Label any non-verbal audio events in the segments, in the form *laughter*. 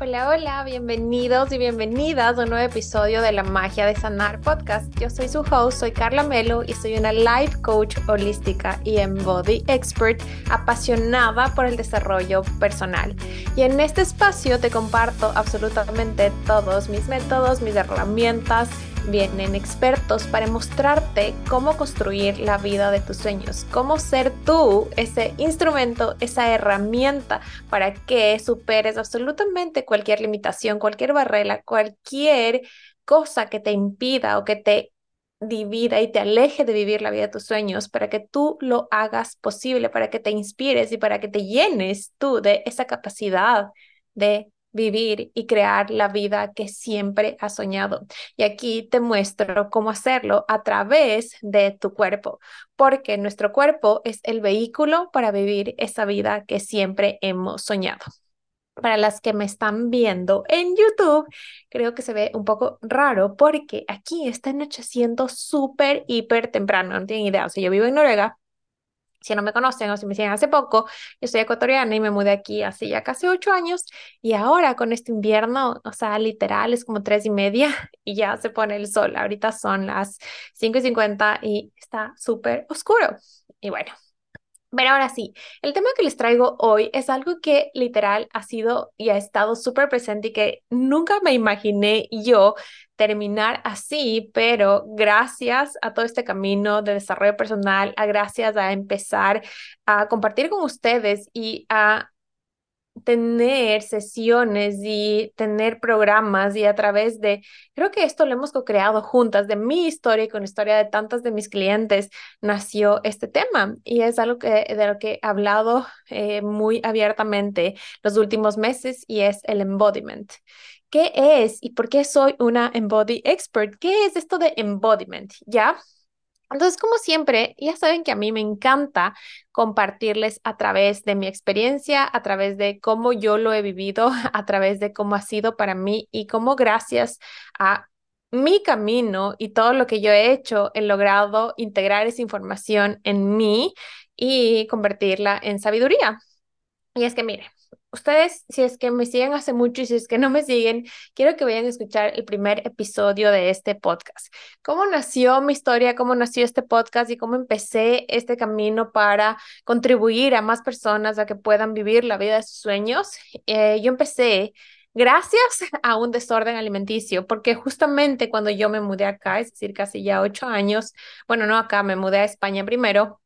Hola, hola, bienvenidos y bienvenidas a un nuevo episodio de La Magia de Sanar podcast. Yo soy su host, soy Carla Melo y soy una life coach holística y embody expert apasionada por el desarrollo personal. Y en este espacio te comparto absolutamente todos mis métodos, mis herramientas, vienen expertos para mostrarte cómo construir la vida de tus sueños, cómo ser tú ese instrumento, esa herramienta para que superes absolutamente cualquier limitación, cualquier barrera, cualquier cosa que te impida o que te divida y te aleje de vivir la vida de tus sueños, para que tú lo hagas posible, para que te inspires y para que te llenes tú de esa capacidad de vivir y crear la vida que siempre has soñado. Y aquí te muestro cómo hacerlo a través de tu cuerpo, porque nuestro cuerpo es el vehículo para vivir esa vida que siempre hemos soñado. Para las que me están viendo en YouTube, creo que se ve un poco raro porque aquí está anocheciendo súper, hiper temprano. No tienen idea. O sea, yo vivo en Noruega, si no me conocen o si me siguen hace poco, yo soy ecuatoriana y me mudé aquí hace ya casi ocho años y ahora con este invierno, o sea, literal es como tres y media *laughs* y ya se pone el sol. Ahorita son las cinco y cincuenta y está súper oscuro. Y bueno, pero ahora sí, el tema que les traigo hoy es algo que literal ha sido y ha estado súper presente y que nunca me imaginé yo terminar así, pero gracias a todo este camino de desarrollo personal, a gracias a empezar a compartir con ustedes y a tener sesiones y tener programas y a través de, creo que esto lo hemos co-creado juntas, de mi historia y con la historia de tantas de mis clientes, nació este tema y es algo que, de lo que he hablado eh, muy abiertamente los últimos meses y es el embodiment. ¿Qué es y por qué soy una embody expert? ¿Qué es esto de embodiment? ¿Ya? Entonces, como siempre, ya saben que a mí me encanta compartirles a través de mi experiencia, a través de cómo yo lo he vivido, *laughs* a través de cómo ha sido para mí y cómo gracias a mi camino y todo lo que yo he hecho, he logrado integrar esa información en mí y convertirla en sabiduría. Y es que, mire, ustedes, si es que me siguen hace mucho y si es que no me siguen, quiero que vayan a escuchar el primer episodio de este podcast. ¿Cómo nació mi historia? ¿Cómo nació este podcast? Y cómo empecé este camino para contribuir a más personas a que puedan vivir la vida de sus sueños. Eh, yo empecé gracias *laughs* a un desorden alimenticio, porque justamente cuando yo me mudé acá, es decir, casi ya ocho años, bueno, no acá, me mudé a España primero,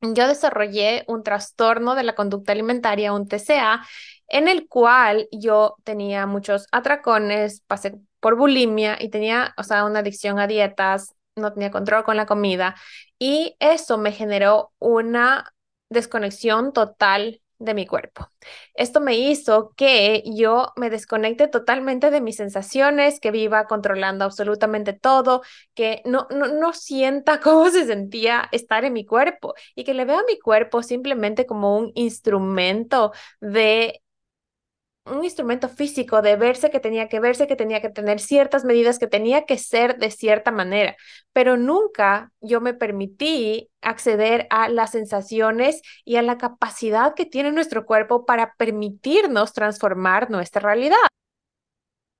yo desarrollé un trastorno de la conducta alimentaria, un TCA, en el cual yo tenía muchos atracones, pasé por bulimia y tenía, o sea, una adicción a dietas, no tenía control con la comida y eso me generó una desconexión total de mi cuerpo. Esto me hizo que yo me desconecte totalmente de mis sensaciones, que viva controlando absolutamente todo, que no, no, no sienta *laughs* cómo se sentía estar en mi cuerpo y que le vea a mi cuerpo simplemente como un instrumento de un instrumento físico de verse que tenía que verse, que tenía que tener ciertas medidas, que tenía que ser de cierta manera, pero nunca yo me permití acceder a las sensaciones y a la capacidad que tiene nuestro cuerpo para permitirnos transformar nuestra realidad.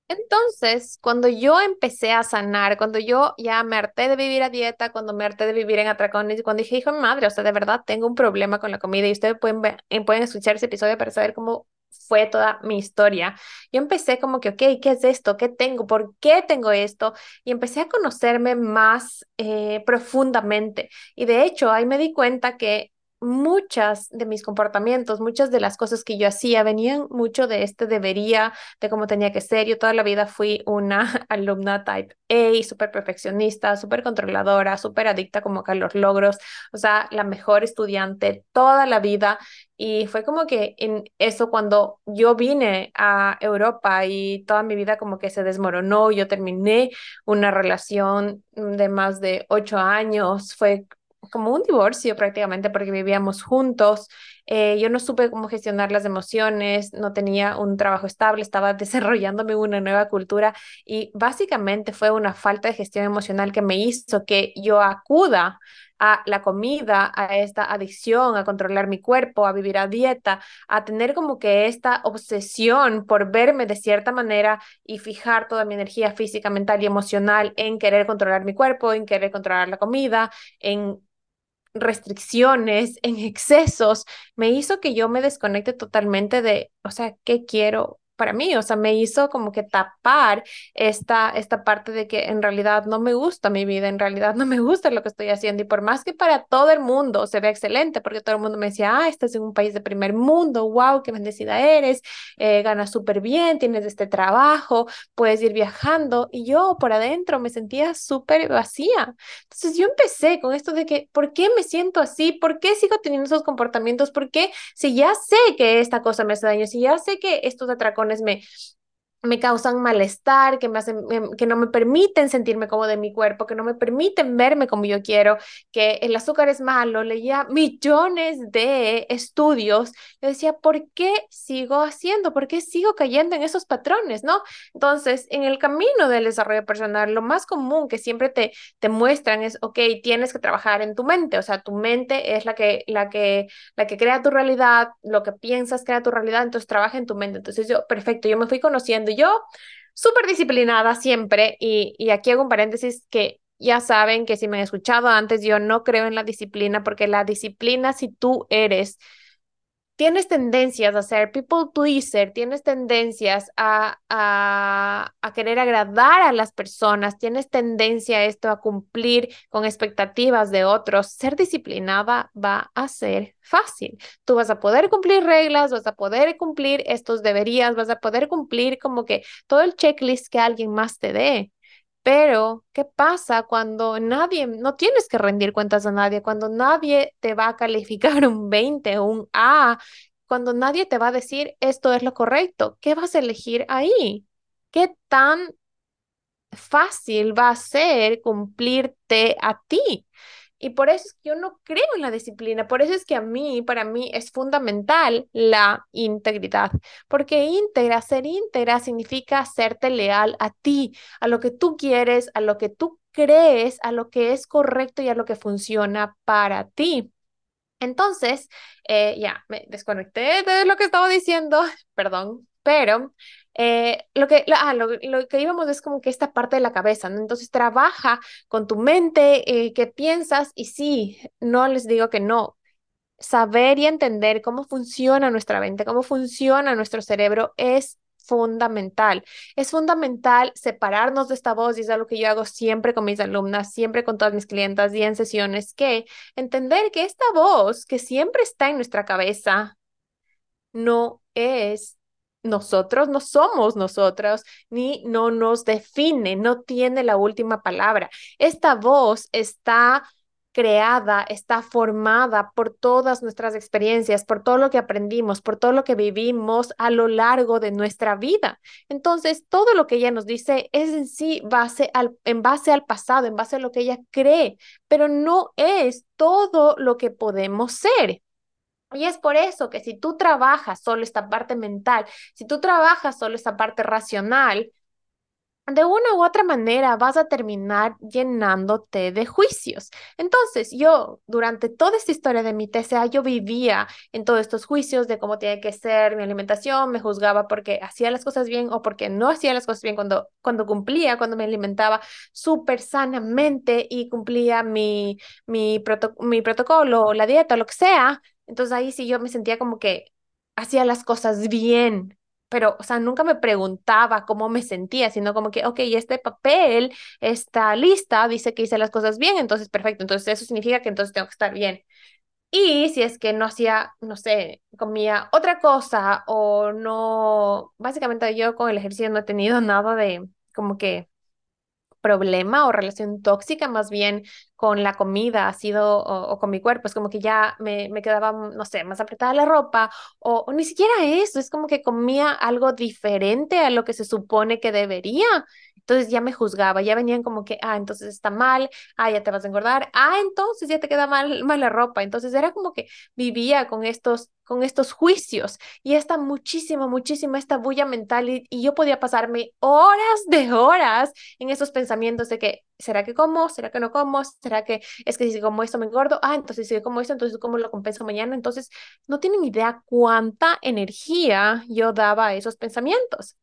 Entonces, cuando yo empecé a sanar, cuando yo ya me harté de vivir a dieta, cuando me harté de vivir en atracones, cuando dije, hijo de madre, o sea, de verdad tengo un problema con la comida y ustedes pueden, ver, pueden escuchar ese episodio para saber cómo fue toda mi historia. Yo empecé como que, ok, ¿qué es esto? ¿Qué tengo? ¿Por qué tengo esto? Y empecé a conocerme más eh, profundamente. Y de hecho, ahí me di cuenta que muchas de mis comportamientos, muchas de las cosas que yo hacía venían mucho de este debería, de cómo tenía que ser. Yo toda la vida fui una *laughs* alumna type A, súper perfeccionista, súper controladora, súper adicta como a los logros, o sea, la mejor estudiante toda la vida. Y fue como que en eso cuando yo vine a Europa y toda mi vida como que se desmoronó, yo terminé una relación de más de ocho años, fue como un divorcio prácticamente porque vivíamos juntos. Eh, yo no supe cómo gestionar las emociones, no tenía un trabajo estable, estaba *laughs* desarrollándome una nueva cultura y básicamente fue una falta de gestión emocional que me hizo que yo acuda a la comida, a esta adicción, a controlar mi cuerpo, a vivir a dieta, a tener como que esta obsesión por verme de cierta manera y fijar toda mi energía física, mental y emocional en querer controlar mi cuerpo, en querer controlar la comida, en restricciones, en excesos, me hizo que yo me desconecte totalmente de, o sea, ¿qué quiero para mí, o sea, me hizo como que tapar esta, esta parte de que en realidad no me gusta mi vida, en realidad no me gusta lo que estoy haciendo y por más que para todo el mundo se ve excelente, porque todo el mundo me decía, ah, estás en un país de primer mundo, wow, qué bendecida eres, eh, ganas súper bien, tienes este trabajo, puedes ir viajando y yo por adentro me sentía súper vacía. Entonces yo empecé con esto de que, ¿por qué me siento así? ¿Por qué sigo teniendo esos comportamientos? ¿Por qué si ya sé que esta cosa me hace daño, si ya sé que estos atracones me, me causan malestar, que, me hacen, que no me permiten sentirme como de mi cuerpo, que no me permiten verme como yo quiero, que el azúcar es malo. Leía millones de estudios. Yo decía, ¿por qué sigo haciendo? ¿Por qué sigo cayendo en esos patrones? ¿No? Entonces, en el camino del desarrollo personal, lo más común que siempre te, te muestran es, ok, tienes que trabajar en tu mente. O sea, tu mente es la que, la que, la que crea tu realidad, lo que piensas crea tu realidad, entonces trabaja en tu mente. Entonces yo, perfecto, yo me fui conociendo yo, súper disciplinada siempre, y, y aquí hago un paréntesis que ya saben que si me han escuchado antes, yo no creo en la disciplina, porque la disciplina, si tú eres tienes tendencias a ser people pleaser, tienes tendencias a, a, a, querer agradar a las personas, tienes tendencia a esto, a cumplir con expectativas de otros, ser disciplinada va a ser fácil. Tú vas a poder cumplir reglas, vas a poder cumplir estos deberías, vas a poder cumplir como que todo el checklist que alguien más te dé. Pero, ¿qué pasa cuando nadie, no tienes que rendir cuentas a nadie, cuando nadie te va a calificar *laughs* un 20, un A, cuando nadie te va a decir esto es lo correcto? ¿Qué vas a elegir ahí? ¿Qué tan fácil va a ser cumplirte a ti? Y por eso es que yo no creo en la disciplina, por eso es que a mí, para mí es fundamental la integridad, porque íntegra, ser íntegra significa serte leal a ti, a lo que tú quieres, a lo que tú crees, a lo que es correcto y a lo que funciona para ti. Entonces, eh, ya, me desconecté de lo que estaba diciendo, *laughs* perdón, pero eh, lo, que, ah, lo, que íbamos es como que esta parte de la cabeza. Entonces trabaja con tu mente, eh, qué piensas y sí, no les digo que no. Saber y entender cómo funciona nuestra mente, cómo funciona nuestro cerebro es fundamental. Es fundamental separarnos de esta voz y es algo que yo hago siempre con mis alumnas, siempre con todas mis clientas y en sesiones, que entender que esta voz que siempre está en nuestra cabeza no es nosotros no somos nosotros, ni no nos define, no tiene la última palabra. Esta voz está creada, está formada por todas nuestras experiencias, por todo lo que aprendimos, por todo lo que vivimos a lo largo de nuestra vida. Entonces, todo lo que ella nos dice es en sí base al, en base al pasado, en base a lo que ella cree, pero no es todo lo que podemos ser. Y es por eso que si tú trabajas solo esta parte mental, si tú trabajas solo esta parte racional, de una u otra manera vas a terminar llenándote de juicios. Entonces, yo durante toda esta historia de mi TCA, yo vivía en todos estos juicios de cómo tiene que ser mi alimentación, me juzgaba porque hacía las cosas bien o porque no hacía las cosas bien cuando, cuando cumplía, cuando me alimentaba súper sanamente y cumplía mi, mi, mi protocolo, la dieta, lo que sea. Entonces ahí sí yo me sentía como que hacía las cosas bien, pero, o sea, nunca me preguntaba cómo me sentía, sino como que, ok, este papel, esta lista dice que hice las cosas bien, entonces perfecto, entonces eso significa que entonces tengo que estar bien. Y si es que no hacía, no sé, comía otra cosa o no, básicamente yo con el ejercicio no he tenido nada de como que problema o relación tóxica más bien con la comida ha sido o, con mi cuerpo, es como que ya me, me quedaba, no sé, más apretada la ropa o, ni siquiera eso, es como que comía algo diferente a lo que se supone que debería. Entonces ya me juzgaba, ya venían como que, ah, entonces está mal, ah, ya te vas a engordar, ah, entonces ya te queda mal, mal la ropa. Entonces era como que vivía con estos con estos juicios y esta muchísima, muchísima esta bulla mental y, y, yo podía pasarme horas de horas en esos pensamientos de que, ¿será que como? ¿Será que no como? ¿Será que es que si como esto me engordo? Ah, entonces si como esto, entonces ¿cómo lo compenso mañana? Entonces no tienen idea cuánta energía yo daba a esos pensamientos.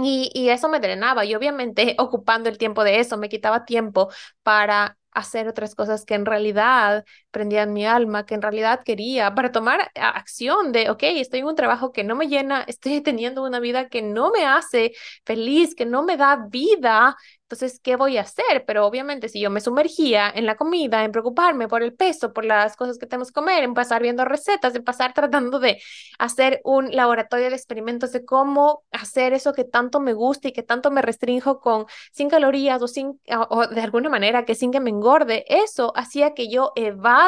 Y, y, eso me drenaba y obviamente *laughs* ocupando el tiempo de eso me quitaba tiempo para hacer otras cosas que en realidad prendían mi alma, que en realidad quería, para tomar acción de, ok, estoy en un trabajo que no me llena, estoy *laughs* teniendo una vida que no me hace feliz, que no me da vida, entonces, ¿qué voy a hacer? Pero obviamente si yo me sumergía en la comida, en preocuparme por el peso, por las cosas que tenemos que comer, en pasar viendo recetas, en pasar *laughs* tratando de hacer un laboratorio de experimentos de cómo hacer eso que tanto me gusta y que tanto me restrinjo con sin calorías o sin o de alguna manera que sin que me engorde, eso hacía que yo evada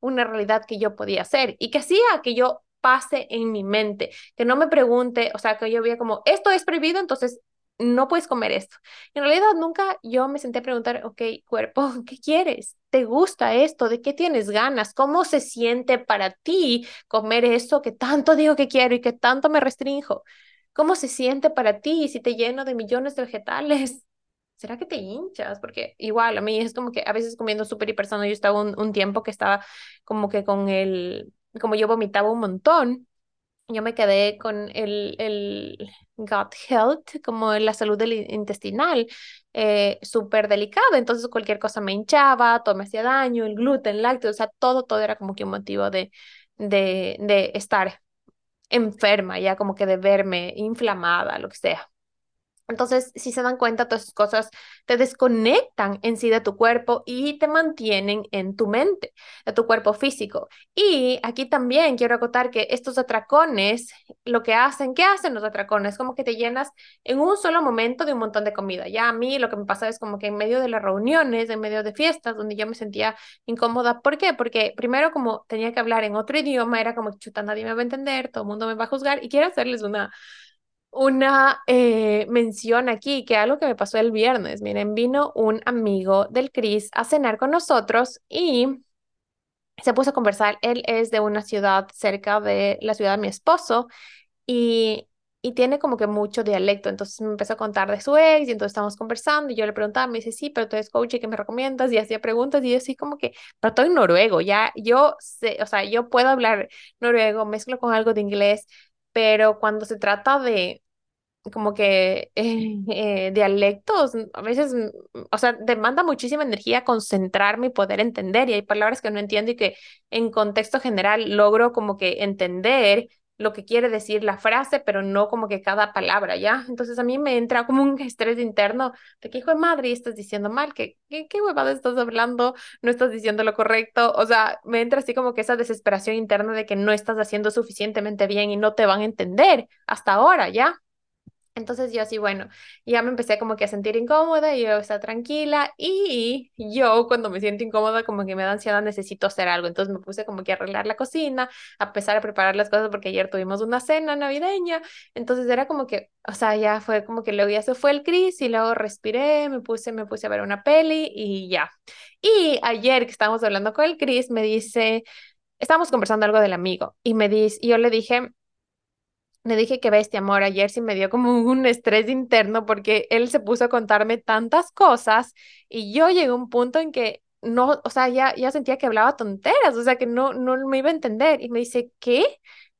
una realidad que yo podía hacer y que hacía que yo pase en mi mente, que no me pregunte, o sea, que yo veía como, esto es prohibido, entonces no puedes comer esto. En realidad nunca yo me senté a preguntar, ok, cuerpo, *laughs* ¿qué quieres? ¿Te gusta esto? ¿De qué tienes ganas? ¿Cómo se siente para ti comer eso que tanto digo que quiero y que tanto me restrinjo? ¿Cómo se siente para ti si te lleno de millones de vegetales? ¿Será que te hinchas? Porque igual a mí es como que a veces comiendo súper hipersano, yo estaba un, un tiempo que estaba como que con el, como yo vomitaba un montón yo me quedé con el, el gut health, como la salud del intestinal, eh, súper. Entonces cualquier cosa me hinchaba, todo me hacía daño, el gluten, lácteos, o sea, todo, todo era como que un motivo de, de, de estar enferma, ya como que de verme inflamada, lo que sea. Entonces, si se dan cuenta, todas esas cosas te desconectan en sí de tu cuerpo y te mantienen en tu mente, de tu cuerpo físico. Y aquí también quiero acotar que estos atracones, lo que hacen, ¿qué hacen los atracones? Como que te llenas en un solo momento de un montón de comida. Ya a mí lo que me pasa es como que en medio de las reuniones, en medio de fiestas, donde yo me sentía incómoda. ¿Por qué? Porque primero como tenía que hablar en otro idioma, era como, chuta, nadie me va a entender, todo el mundo me va a juzgar. Y quiero hacerles una una eh, mención aquí, que algo que me pasó el viernes. Miren, vino un amigo del Cris a cenar con nosotros y se puso a conversar. Él es de una ciudad cerca de la ciudad de mi esposo y, y tiene como que mucho dialecto. Entonces me empezó a contar de su ex y entonces estamos conversando y yo le preguntaba, me dice, sí, pero tú eres coach y ¿qué me recomiendas? Y hacía preguntas y yo así como que, pero estoy en noruego, ya yo sé, o sea, yo puedo hablar noruego, mezclo con algo de inglés, pero cuando se trata de como que eh, eh, dialectos, a veces, o sea, demanda muchísima energía concentrarme y poder entender, y hay palabras que no entiendo y que en contexto general logro como que entender lo que quiere decir la frase, pero no como que cada palabra, ¿ya? Entonces a mí me entra como un estrés interno de que hijo de madre, estás diciendo mal, que qué, qué huevada estás hablando, no estás diciendo lo correcto, o sea, me entra así como que esa desesperación interna de que no estás haciendo suficientemente bien y no te van a entender hasta ahora, ¿ya? Entonces yo así, bueno, ya me empecé como que a sentir incómoda y yo estaba tranquila y yo cuando me siento incómoda como que me da ansiedad necesito hacer algo. Entonces me puse como que a arreglar la cocina, a empezar a preparar las cosas porque ayer tuvimos una cena navideña. Entonces era como que, o sea, ya fue como que luego ya se fue el Cris y luego respiré, me puse, me puse a ver una peli y ya. Y ayer que estábamos hablando con el Cris me dice, estábamos conversando algo del amigo y me dice, y yo le dije, le dije que bestia, amor, ayer sí me dio como *laughs* un estrés interno porque él se puso a contarme tantas cosas y yo llegué a un punto en que no, o sea, ya, ya sentía que hablaba tonteras, o sea, que no, no me iba a entender. Y me dice, ¿qué?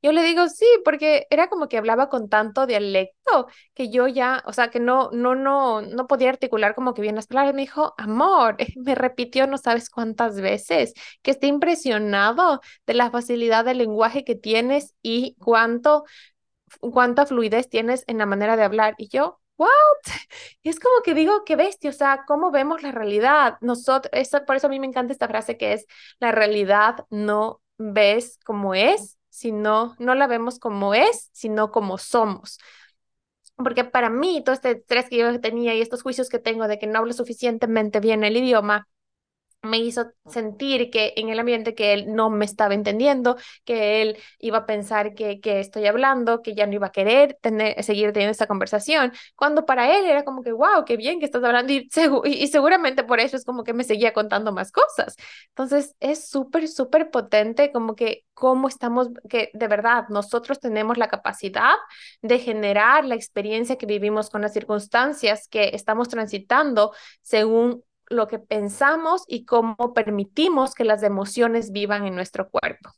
Yo le digo, sí, porque era como que hablaba con tanto dialecto que yo ya, o sea, que no, no, no, no podía articular como que bien las palabras. Me dijo, amor, *laughs* me repitió no sabes cuántas veces, que está impresionado de la facilidad del lenguaje que tienes y cuánto cuánta fluidez tienes en la manera de hablar. Y yo, ¿what? *laughs* Es como que digo, qué bestia, o sea, ¿cómo vemos la realidad? Nosotros, eso, por eso a mí me encanta esta frase que es, la realidad no ves como es, sino, no la vemos como es, sino como somos. Porque para mí, todo este estrés que yo tenía y estos juicios que tengo de que no hablo suficientemente bien el idioma, me hizo sentir que en el ambiente que él no me estaba entendiendo, que él iba a pensar que, que estoy hablando, que ya no iba a querer tener, seguir teniendo esta conversación, cuando para él era como que, wow, qué bien que estás hablando y, seguramente por eso es como que me seguía contando más cosas. Entonces es súper, súper potente como que cómo estamos, que de verdad nosotros tenemos la capacidad de generar la experiencia que vivimos con las circunstancias que estamos transitando según lo que pensamos y cómo permitimos que las emociones vivan en nuestro cuerpo.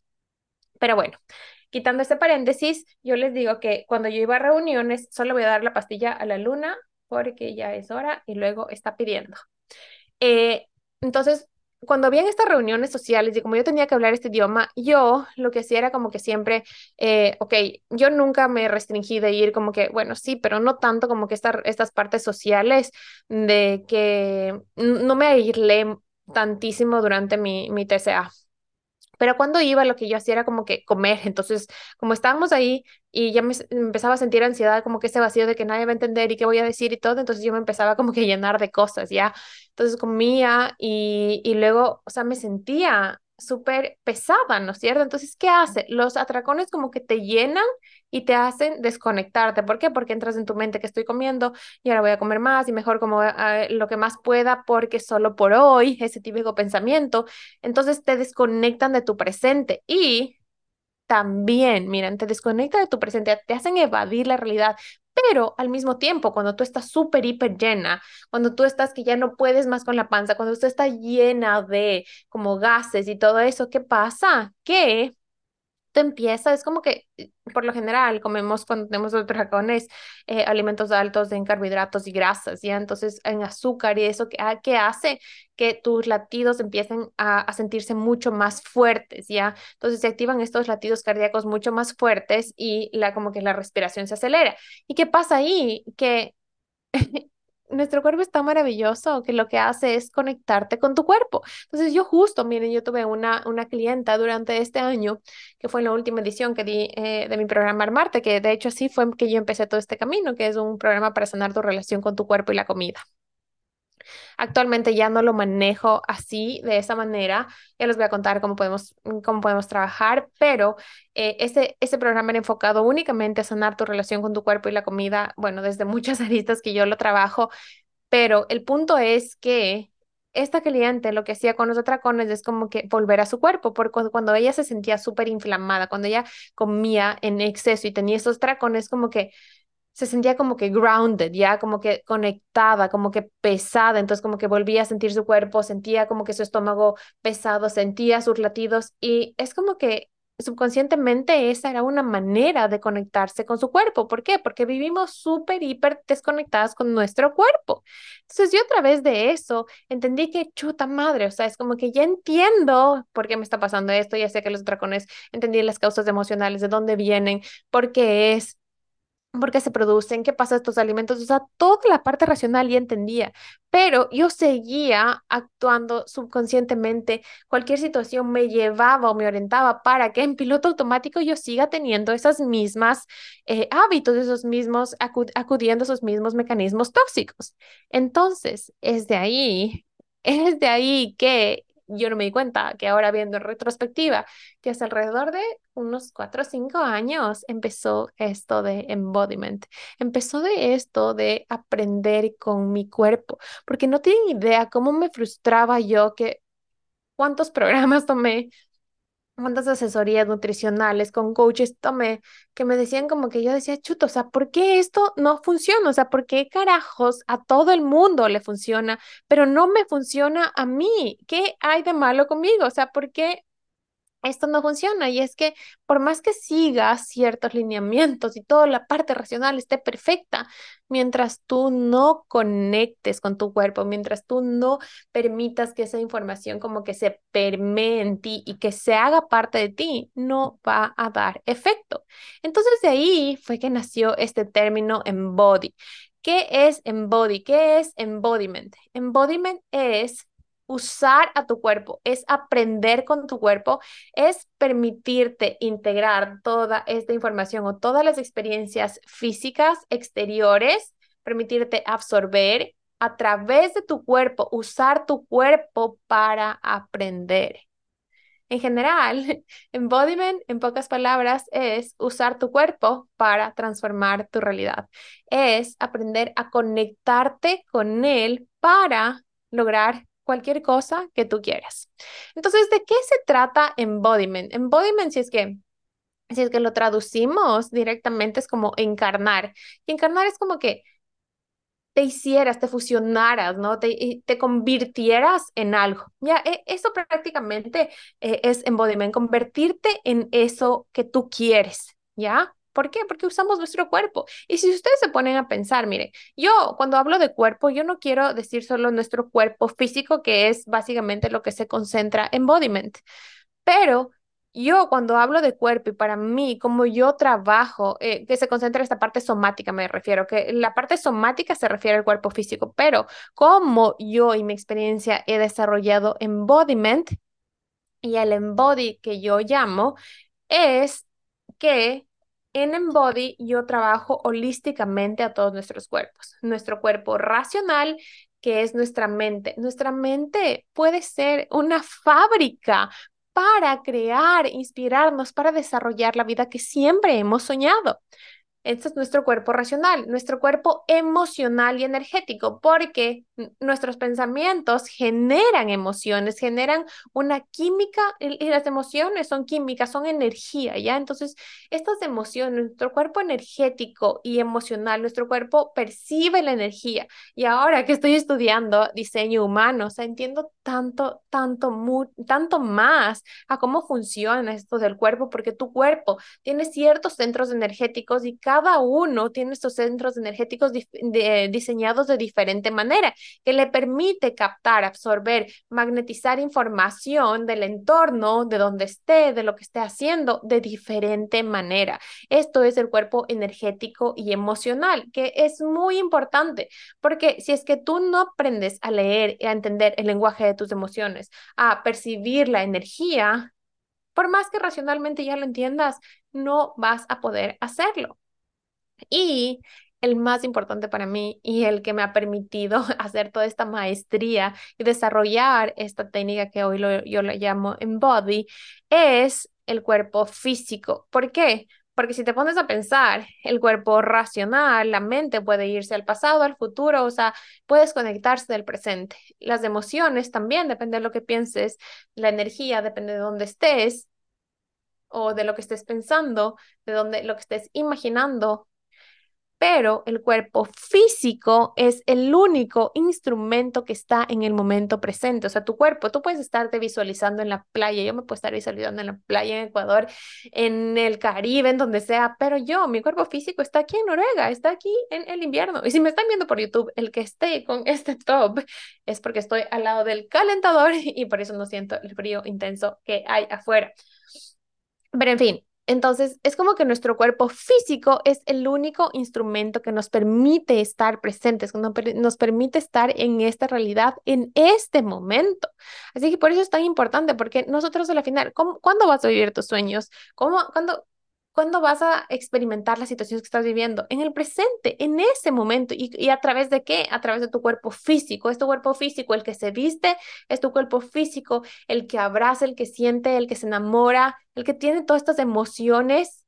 Pero bueno, quitando este paréntesis, yo les digo que cuando yo iba a reuniones, solo voy a dar la pastilla a la luna porque ya es hora y luego está pidiendo. Eh, entonces, cuando habían estas reuniones sociales y como yo tenía que hablar este idioma, yo lo que hacía era como que siempre, eh, ok, yo nunca me restringí de ir como que, bueno, sí, pero no tanto como que estas partes sociales de que no me aislé tantísimo durante mi, mi TCA. Pero cuando iba, lo que yo hacía era como que comer. Entonces, como estábamos ahí y ya me empezaba a sentir ansiedad, como que ese vacío de que nadie va a entender y qué voy a decir y todo, entonces yo me empezaba como que llenar de cosas, ¿ya? Entonces comía y, y luego, o sea, me sentía súper pesada, ¿no es cierto? Entonces, ¿qué hace? Los atracones como que te llenan y te hacen desconectarte. ¿Por qué? Porque entras en tu mente que estoy comiendo y ahora voy a comer más y mejor como eh, lo que más pueda porque solo por hoy, ese típico pensamiento. Entonces te desconectan de tu presente y también, miren, te desconectan de tu presente, te hacen evadir la realidad. Pero al mismo tiempo, cuando tú estás súper, hiper llena, cuando tú estás que ya no puedes más con la panza, cuando usted está llena de como gases y todo eso, ¿qué pasa? Que tú empiezas, es como que por lo general comemos cuando tenemos los dragones eh, alimentos altos en carbohidratos y grasas, ¿ya? Entonces en azúcar y eso, ¿qué, qué hace? Que tus latidos empiecen a, a, sentirse mucho más fuertes, ¿ya? Entonces se activan estos latidos cardíacos mucho más fuertes y la, como que la respiración se acelera. ¿Y qué pasa ahí? Que *laughs* nuestro cuerpo es maravilloso que lo que hace es conectarte con tu cuerpo. Entonces yo justo, miren, yo tuve una, una clienta durante este año, que fue la última edición que di eh, de mi programa Armarte, que de hecho así fue que yo empecé todo este camino, que es un programa para sanar tu relación con tu cuerpo y la comida. Actualmente ya no lo manejo así, de esa manera. Ya les voy a contar cómo podemos, cómo podemos trabajar, pero eh, ese programa era enfocado únicamente a sanar tu relación con tu cuerpo y la comida, bueno, desde *laughs* muchas aristas que yo lo trabajo, pero el punto es que esta cliente lo que hacía con los atracones es como que volver a su cuerpo, porque cuando ella se sentía súper inflamada, cuando ella comía en exceso y tenía esos atracones, como que se sentía como que grounded, ya como que conectada, como que pesada, entonces como que volvía a sentir su cuerpo, sentía como que su estómago pesado, sentía sus latidos y es como que subconscientemente esa era una manera de conectarse con su cuerpo. ¿Por qué? Porque vivimos súper, hiper desconectadas con nuestro cuerpo. Entonces yo a través de eso entendí que chuta madre, o sea, es como que ya entiendo por qué me está pasando esto, ya sé que los dragones, entendí las causas emocionales, de dónde vienen, por qué es, por qué se producen, qué pasa estos alimentos, o sea, toda la parte racional ya entendía, pero yo seguía actuando subconscientemente, cualquier situación me llevaba o me orientaba para que en piloto automático yo siga teniendo esas mismas eh, hábitos, esos mismos, acudiendo a esos mismos mecanismos tóxicos. Entonces, es de ahí, *laughs* es de ahí que yo no me di cuenta que ahora viendo en retrospectiva, que hace alrededor de unos cuatro o cinco años empezó esto de embodiment. Empezó de esto de aprender con mi cuerpo, porque no tienen idea cómo me frustraba yo que cuántos programas tomé cuántas asesorías nutricionales con coaches tomé que me decían como que yo decía, chuto, o sea, ¿por qué esto no funciona? O sea, ¿por qué carajos a todo el mundo le funciona, pero no me funciona a mí? ¿Qué hay de malo conmigo? O sea, ¿por qué esto no funciona. Y es que por más que sigas ciertos lineamientos y toda la parte racional esté perfecta, mientras tú no conectes con tu cuerpo, mientras tú no permitas que esa información como que se permee en ti y que se haga parte de ti, no va a dar efecto. Entonces de ahí fue que nació este término embody. ¿Qué es embody? ¿Qué es embodiment? Embodiment es usar a tu cuerpo, es aprender con tu cuerpo, es permitirte integrar toda esta información o todas las experiencias físicas exteriores, permitirte absorber a través de tu cuerpo, usar tu cuerpo para aprender. En general, *laughs* embodiment, en pocas palabras, es usar tu cuerpo para transformar tu realidad. Es aprender a conectarte con él para lograr cualquier cosa que tú quieras. Entonces, ¿de qué se trata embodiment? Embodiment, si es que si es que lo traducimos directamente, es como encarnar. Y encarnar es como que te hicieras, te fusionaras, ¿no? Te, te convirtieras en algo. Ya, e, eso prácticamente eh, es embodiment, convertirte en eso que tú quieres, ¿ya? ¿Por qué? Porque usamos nuestro cuerpo. Y si ustedes se ponen a pensar, mire, yo cuando hablo de cuerpo, yo no quiero decir solo nuestro cuerpo físico, que es básicamente lo que se concentra embodiment, pero yo cuando hablo de cuerpo y para mí, como yo trabajo, eh, que se concentra en esta parte somática, me refiero, que la parte somática se refiere al cuerpo físico, pero como yo y mi experiencia he desarrollado embodiment, y el embody que yo llamo es que en Embody yo trabajo holísticamente a todos nuestros cuerpos. Nuestro cuerpo racional, que es nuestra mente. Nuestra mente puede ser una fábrica para crear, inspirarnos, para desarrollar la vida que siempre hemos soñado. Este es nuestro cuerpo racional, nuestro cuerpo emocional y energético, porque nuestros pensamientos generan emociones, generan una química y las emociones son químicas, son energía, ¿ya? Entonces, estas emociones, nuestro cuerpo energético y emocional, nuestro cuerpo percibe la energía. Y ahora que estoy estudiando diseño humano, o sea, entiendo tanto, tanto, tanto más a cómo funciona esto del cuerpo, porque tu cuerpo tiene ciertos centros energéticos y cada uno tiene estos centros energéticos diseñados de diferente manera que le permite captar, absorber, magnetizar información del entorno, de donde esté, de lo que esté haciendo, de diferente manera. Esto es el cuerpo energético y emocional, que es muy importante, porque si es que tú no aprendes a leer y a entender el lenguaje de tus emociones, a percibir la energía, por más que racionalmente ya lo entiendas, no vas a poder hacerlo. Y el más importante para mí y el que me ha permitido *laughs* hacer toda esta maestría y desarrollar esta técnica que hoy yo le llamo embody es el cuerpo físico. ¿Por qué? Porque si te pones a pensar, el cuerpo racional, la mente puede irse al pasado, al futuro, o sea, puedes conectarse del presente. Las emociones también, depende de lo que pienses, la energía depende de dónde estés o de lo que estés pensando, de dónde lo que estés imaginando, pero el cuerpo físico es el único instrumento que está en el momento presente. O sea, tu cuerpo, tú puedes estarte visualizando en la playa, yo me puedo estar visualizando en la playa en Ecuador, en el Caribe, en donde sea, pero yo, mi cuerpo físico está aquí en Noruega, está aquí en el invierno. Y si me están viendo por YouTube, el que esté con este top es porque estoy al lado del calentador *laughs* y por eso no siento el frío intenso que hay afuera. Pero en fin, entonces, es como que nuestro cuerpo físico es el único instrumento que nos permite estar presentes, que nos permite estar en esta realidad, en este momento. Así que por eso es tan importante, porque nosotros al final, ¿cuándo vas a vivir tus sueños? ¿Cómo, cuándo, ¿Cuándo vas a experimentar las situaciones que estás viviendo? En el presente, en ese momento. ¿Y, a través de qué? A través de tu cuerpo físico. Es tu cuerpo físico el que se viste, es tu cuerpo físico el que abraza, el que siente, el que se enamora, el que tiene todas estas emociones,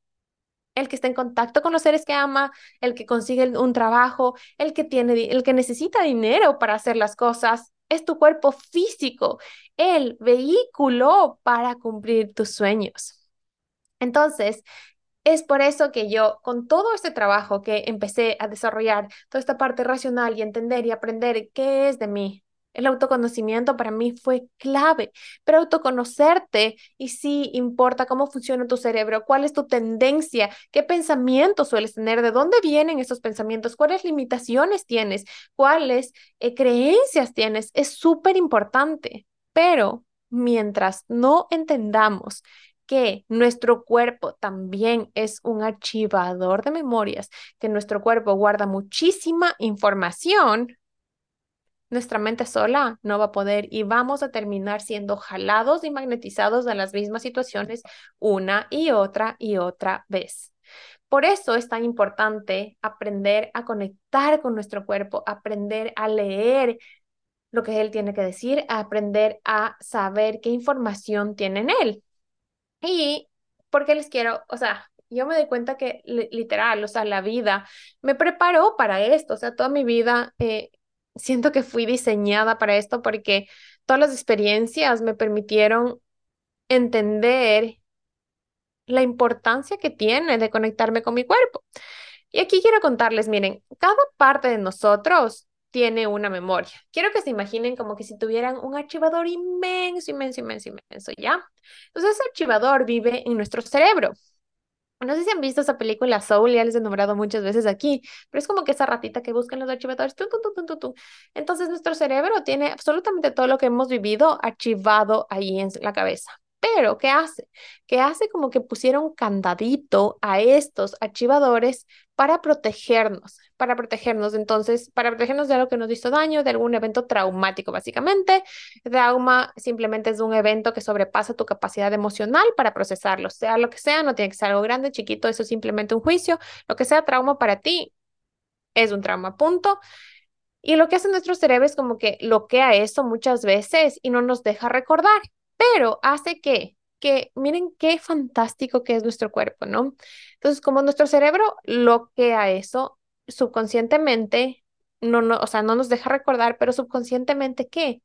el que está en contacto con los seres que ama, el que consigue un trabajo, el que tiene, el que necesita dinero para hacer las cosas. Es tu cuerpo físico, el vehículo para cumplir tus sueños. Entonces, es por eso que yo, con todo este trabajo que empecé a desarrollar, toda esta parte racional y entender y aprender qué es de mí, el autoconocimiento para mí fue clave, pero autoconocerte y sí importa cómo funciona tu cerebro, cuál es tu tendencia, qué pensamientos sueles tener, de dónde vienen esos pensamientos, cuáles limitaciones tienes, cuáles eh, creencias tienes, es súper importante. Pero mientras no entendamos que nuestro cuerpo también es un archivador de memorias, que nuestro cuerpo guarda muchísima información, nuestra mente sola no va a poder y vamos a terminar siendo jalados y magnetizados a las mismas situaciones una y otra y otra vez. Por eso es tan importante aprender a conectar con nuestro cuerpo, aprender a leer lo que él tiene que decir, aprender a saber qué información tiene en él. Y porque les quiero, o sea, yo me doy cuenta que literal, o sea, la vida me preparó para esto, o sea, toda mi vida eh, siento que fui diseñada para esto porque todas las experiencias me permitieron entender la importancia que tiene de conectarme con mi cuerpo. Y aquí quiero contarles, miren, cada parte de nosotros tiene una memoria. Quiero que se imaginen como que si tuvieran un archivador inmenso, inmenso, inmenso, inmenso, ¿ya? Entonces ese archivador vive en nuestro cerebro. No sé si han visto esa película Soul, ya les he nombrado muchas veces aquí, pero es como que esa ratita que busca en los archivadores. Entonces nuestro cerebro tiene absolutamente todo lo que hemos vivido archivado ahí en la cabeza. Pero, ¿qué hace? Que hace como que pusieron candadito a estos archivadores para protegernos, para protegernos. Entonces, para protegernos de algo que nos hizo daño, de algún evento traumático, básicamente. Trauma simplemente es un evento que sobrepasa tu capacidad emocional para procesarlo, sea lo que sea, no tiene que ser algo grande, chiquito, eso es simplemente un juicio. Lo que sea trauma para ti es un trauma, punto. Y lo que hace nuestro cerebro es como que bloquea eso muchas veces y no nos deja recordar pero hace que, que miren qué fantástico que es nuestro cuerpo, ¿no? Entonces, como nuestro cerebro bloquea eso subconscientemente, no, no, o sea, no nos deja recordar, pero subconscientemente, ¿qué?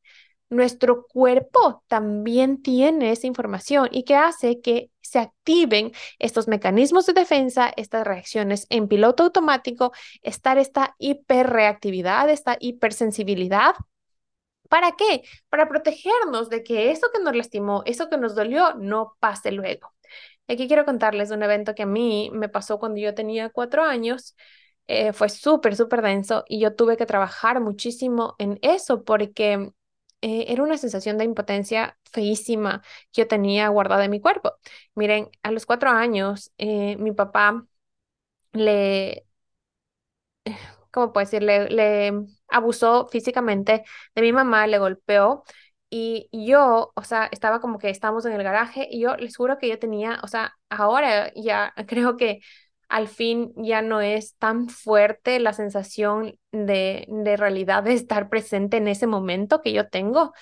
Nuestro cuerpo también tiene esa información y que hace que se activen estos mecanismos de defensa, estas reacciones en piloto automático, estar esta hiperreactividad, esta hipersensibilidad ¿Para qué? Para protegernos de que eso que nos lastimó, eso que nos dolió, no pase luego. Aquí quiero contarles un evento que a mí me pasó cuando yo tenía cuatro años. Eh, fue súper, súper denso y yo tuve que trabajar muchísimo en eso porque eh, era una sensación de impotencia feísima que yo tenía guardada en mi cuerpo. Miren, a los cuatro años, eh, mi papá le, ¿cómo puedo decir? Le, abusó físicamente de mi mamá, le golpeó. Y yo, o sea, estaba como que estábamos en el garaje y yo les juro que yo tenía, o sea, ahora ya *laughs* creo que al fin ya no es tan fuerte la sensación de, de realidad de estar presente en ese momento que yo tengo,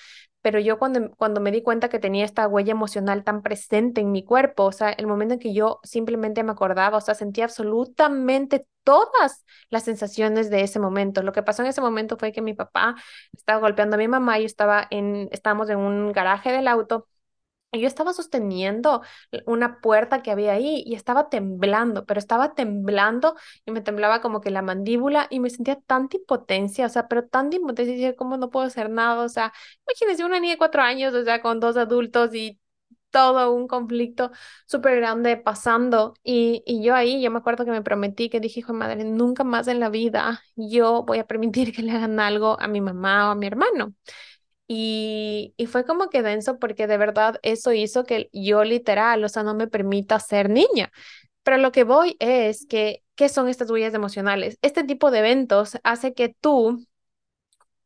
pero yo cuando, cuando me di cuenta que tenía esta huella emocional tan presente en mi cuerpo, o sea, el momento en que yo simplemente me acordaba, o sea, sentía absolutamente todas las sensaciones de ese momento. Lo que pasó en ese momento fue que mi papá estaba golpeando a mi mamá y estaba en, estábamos en un garaje del auto yo estaba sosteniendo una puerta que había ahí y estaba temblando, pero estaba temblando y me temblaba como que la mandíbula y me sentía tanta impotencia, o sea, pero tanta impotencia, y como no puedo hacer nada, o sea, imagínense una niña de cuatro años, o sea, con dos adultos y todo un conflicto súper grande pasando y, y yo ahí, yo me acuerdo que me prometí que dije, hijo de madre, nunca más en la vida yo voy a permitir que le hagan algo a mi mamá o a mi hermano. Y, fue como que denso porque de verdad eso hizo que yo literal, o sea, no me permita ser niña. Pero lo que voy es que, ¿qué son estas huellas emocionales? Este tipo de eventos hace que tú,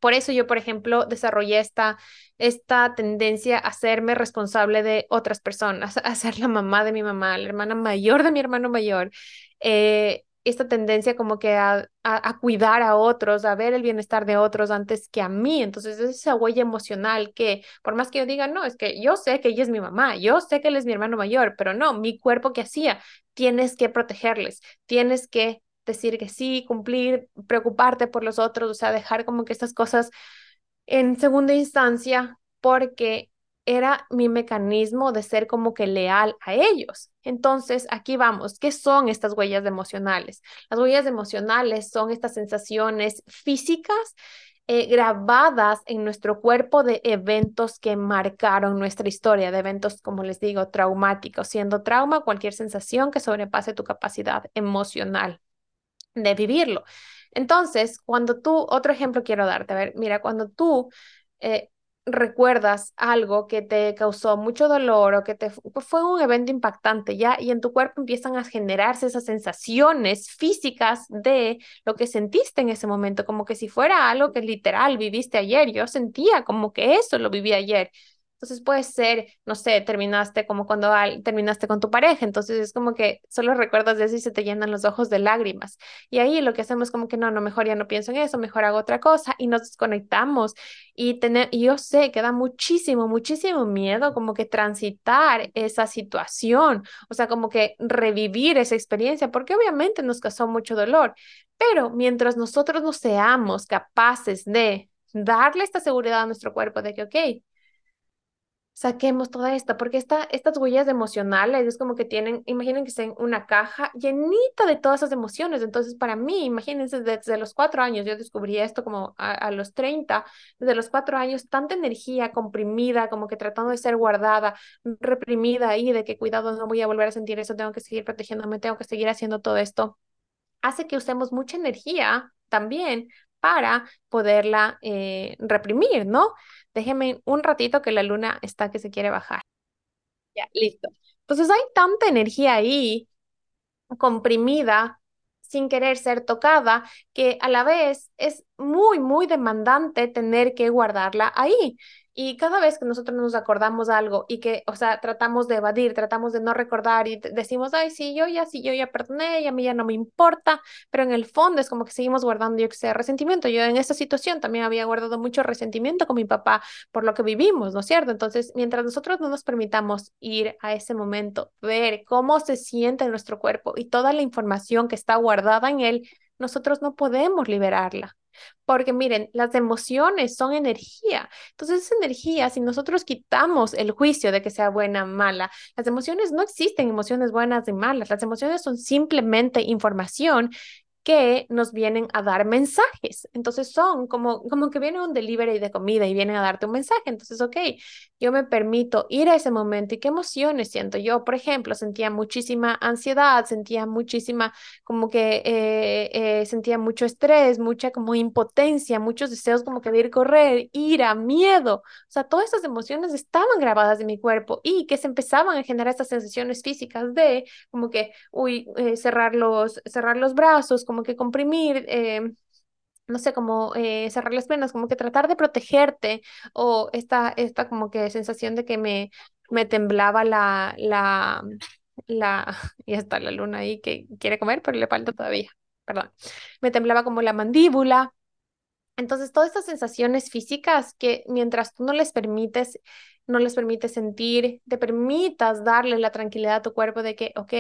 por eso yo, por ejemplo, desarrollé esta, esta tendencia a hacerme responsable de otras personas, *laughs* a ser la mamá de mi mamá, la hermana mayor de mi hermano mayor. Eh, esta tendencia como que a, a, cuidar a otros, a ver el bienestar de otros antes que a mí. Entonces es esa huella emocional que por más que yo diga, no, es que yo sé que ella es mi mamá, yo sé que él es mi hermano mayor, pero no, mi cuerpo que hacía, tienes que protegerles, tienes que decir que sí, cumplir, preocuparte por los otros, o sea, dejar como que estas cosas en segunda instancia porque era mi mecanismo de ser como que leal a ellos. Entonces, aquí vamos, ¿qué son estas huellas emocionales? Las huellas emocionales son estas sensaciones físicas eh, grabadas en nuestro cuerpo de eventos que marcaron nuestra historia, de eventos, como les digo, traumáticos, siendo trauma cualquier sensación que sobrepase tu capacidad emocional de vivirlo. Entonces, cuando tú, otro ejemplo quiero darte, a ver, mira, cuando tú eh, recuerdas algo que te causó mucho dolor o que te fue un evento impactante ya y en tu cuerpo empiezan a generarse esas sensaciones físicas de lo que sentiste en ese momento, como que si fuera algo que literal viviste ayer. Yo sentía como que eso lo viví ayer. Entonces puede ser, no sé, terminaste como cuando terminaste con tu pareja, entonces es como que solo recuerdas de eso y se te llenan los ojos de lágrimas. Y ahí lo que hacemos como que no, no, mejor ya no pienso en eso, mejor hago otra cosa y nos desconectamos. Y, tener, y yo sé que da muchísimo, muchísimo miedo como que transitar esa situación, o sea, como que revivir esa experiencia, porque obviamente nos causó mucho dolor. Pero mientras nosotros no seamos capaces de darle esta seguridad a nuestro cuerpo de que, ok, saquemos toda esta, porque esta, estas huellas emocionales es como que tienen, imaginen que estén una caja llenita de todas esas emociones. Entonces, para mí, imagínense, desde los cuatro años, yo descubrí esto como a, los 30, desde los cuatro años, tanta energía comprimida, como que tratando de ser guardada, reprimida ahí, de que cuidado, no voy a volver a sentir eso, tengo que seguir protegiéndome, tengo que seguir haciendo todo esto, hace que usemos mucha energía también para poderla eh, reprimir, ¿no? Déjenme un ratito que la luna está que se quiere bajar. Ya, listo. Entonces hay tanta energía ahí comprimida sin querer ser tocada, que a la vez es muy, muy demandante tener que guardarla ahí. Y cada vez que nosotros nos acordamos algo y que, o sea, tratamos de evadir, tratamos de no recordar y decimos, ay, sí, yo ya, sí, yo ya perdoné y a mí ya no me importa, pero en el fondo es como que seguimos guardando, yo que sé, resentimiento. Yo en esta situación también había guardado mucho resentimiento con mi papá por lo que vivimos, ¿no es cierto? Entonces, mientras nosotros no nos permitamos ir a ese momento, ver cómo se siente nuestro cuerpo y toda la información que está guardada en él, nosotros no podemos liberarla. Porque miren, las emociones son energía. Entonces, esa energía, si nosotros quitamos el juicio de que sea buena o mala, las emociones no existen emociones buenas y malas. Las emociones son simplemente información que nos vienen a dar mensajes. Entonces son como, como que viene un delivery de comida y vienen a darte un mensaje. Entonces, ok, yo me permito ir a ese momento y qué emociones siento. Yo, por ejemplo, sentía muchísima ansiedad, sentía muchísima, como que eh, eh, sentía mucho estrés, mucha como impotencia, muchos deseos como que de ir correr, ira, miedo. O sea, todas esas emociones estaban grabadas en mi cuerpo y que se empezaban a generar estas sensaciones físicas de como que, uy, eh, cerrar, los, cerrar los brazos, como que comprimir, eh, no sé, como eh, cerrar las piernas, como que tratar de protegerte o esta, esta como que sensación de que me, me temblaba la, la, la, *laughs* y está la luna ahí que quiere comer, pero le falta todavía, perdón, me temblaba como la mandíbula. Entonces, todas estas sensaciones físicas que mientras tú no les permites, no les permites sentir, te permitas darle la tranquilidad a tu cuerpo de que, ok,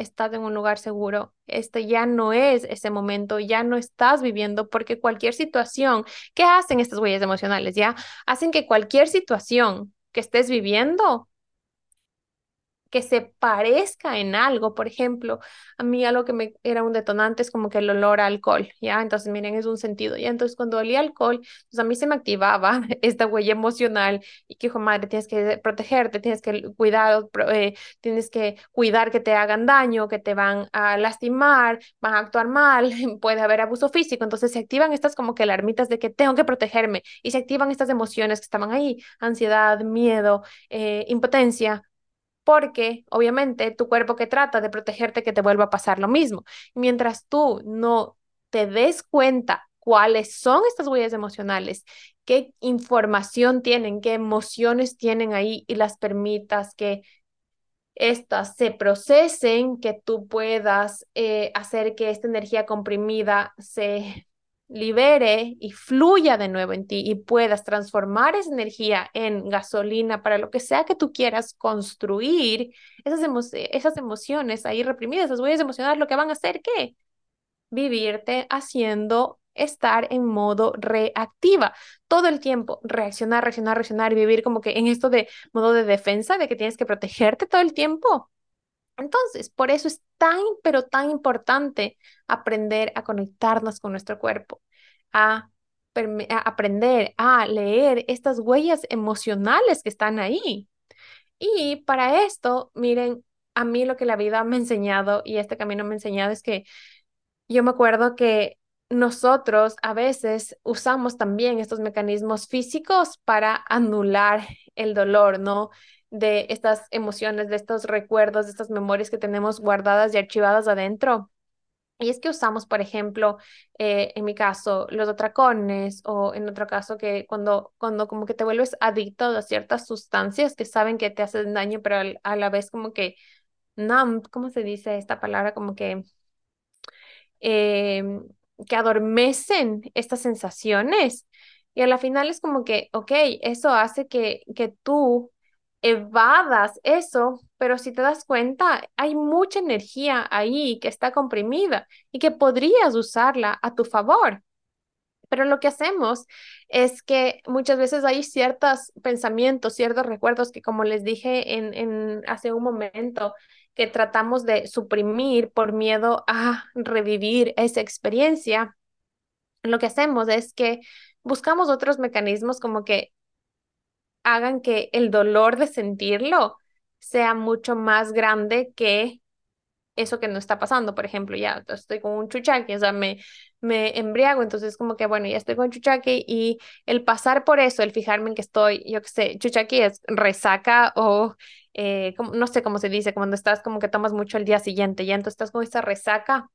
estás en un lugar seguro. Este ya no es ese momento, ya no estás viviendo porque cualquier situación, ¿qué hacen estas huellas emocionales? Ya hacen que cualquier situación que estés viviendo que se parezca en algo. Por ejemplo, a mí algo que me era un detonante es como que el olor a alcohol, ¿ya? Entonces, miren, es un sentido, ¿ya? Entonces, cuando olía alcohol, pues a mí se me activaba *laughs* esta huella emocional y que, hijo madre, tienes que protegerte, tienes que cuidar, eh, tienes que cuidar que te hagan daño, que te van a lastimar, van a actuar mal, *laughs* puede haber abuso físico. Entonces, se activan estas como que alarmitas de que tengo que protegerme y se activan estas emociones que estaban ahí, ansiedad, miedo, eh, impotencia, porque obviamente tu cuerpo que trata de protegerte que te vuelva a pasar lo mismo. Mientras tú no te des cuenta cuáles son estas huellas emocionales, qué información tienen, qué emociones tienen ahí y las permitas que estas se procesen, que tú puedas eh, hacer que esta energía comprimida se libere y fluya de nuevo en ti y puedas transformar esa energía en gasolina para lo que sea que tú quieras construir, esas, esas emociones ahí reprimidas, esas huellas emocionales, lo que van a hacer que vivirte haciendo estar en modo reactiva todo el tiempo, reaccionar, reaccionar, reaccionar y vivir como que en esto de modo de defensa, de que tienes que protegerte todo el tiempo. Entonces, por eso es tan, pero tan importante aprender a conectarnos con nuestro cuerpo, a, aprender a leer estas huellas emocionales que están ahí. Y para esto, miren, a mí lo que la vida me ha enseñado y este camino me ha enseñado es que yo me acuerdo que nosotros a veces usamos también estos mecanismos físicos para anular el dolor, ¿no? De estas emociones, de estos recuerdos, de estas memorias que tenemos guardadas y archivadas adentro. Y es que usamos, por ejemplo, eh, en mi caso, los atracones o en otro caso que cuando, cuando como que te vuelves adicto a ciertas sustancias que saben que te hacen daño, pero a la vez como que, no, ¿cómo se dice esta palabra? Como que, em, que adormecen estas sensaciones. Y a la final es como que, ok, eso hace que, que tú evadas eso, pero si te das cuenta, hay mucha energía ahí que está comprimida y que podrías usarla a tu favor. Pero lo que hacemos es que muchas veces hay ciertos pensamientos, ciertos recuerdos que, como les dije en, en hace un momento, que tratamos de suprimir por miedo a revivir esa experiencia. Lo que hacemos es que buscamos otros mecanismos como que hagan que el dolor de sentirlo sea mucho más grande que eso que no está pasando. Por ejemplo, ya estoy con un chuchaqui, o sea, me, me embriago, entonces como que, bueno, ya estoy con chuchaqui y el pasar por eso, el fijarme en que estoy, yo qué sé, chuchaqui es resaca o eh, no sé cómo se dice, cuando estás como que tomas mucho el día siguiente, ya entonces estás con esa resaca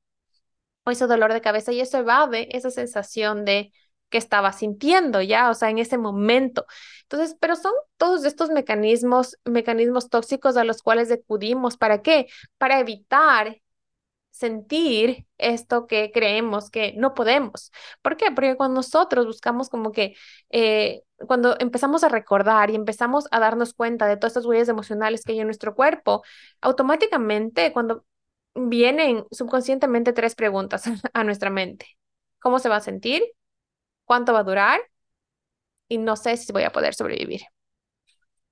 o ese dolor de cabeza y eso evade esa sensación de que estaba sintiendo ya, o sea, en ese momento. Entonces, pero son todos estos mecanismos, mecanismos tóxicos a los cuales acudimos. ¿Para qué? Para evitar sentir esto que creemos que no podemos. ¿Por qué? Porque cuando nosotros buscamos como que, eh, cuando empezamos a recordar y empezamos a darnos cuenta de todas estas huellas emocionales que hay en nuestro cuerpo, automáticamente cuando vienen subconscientemente tres preguntas *laughs* a nuestra mente. ¿Cómo se va a sentir? Cuánto va a durar y no sé si voy a poder sobrevivir.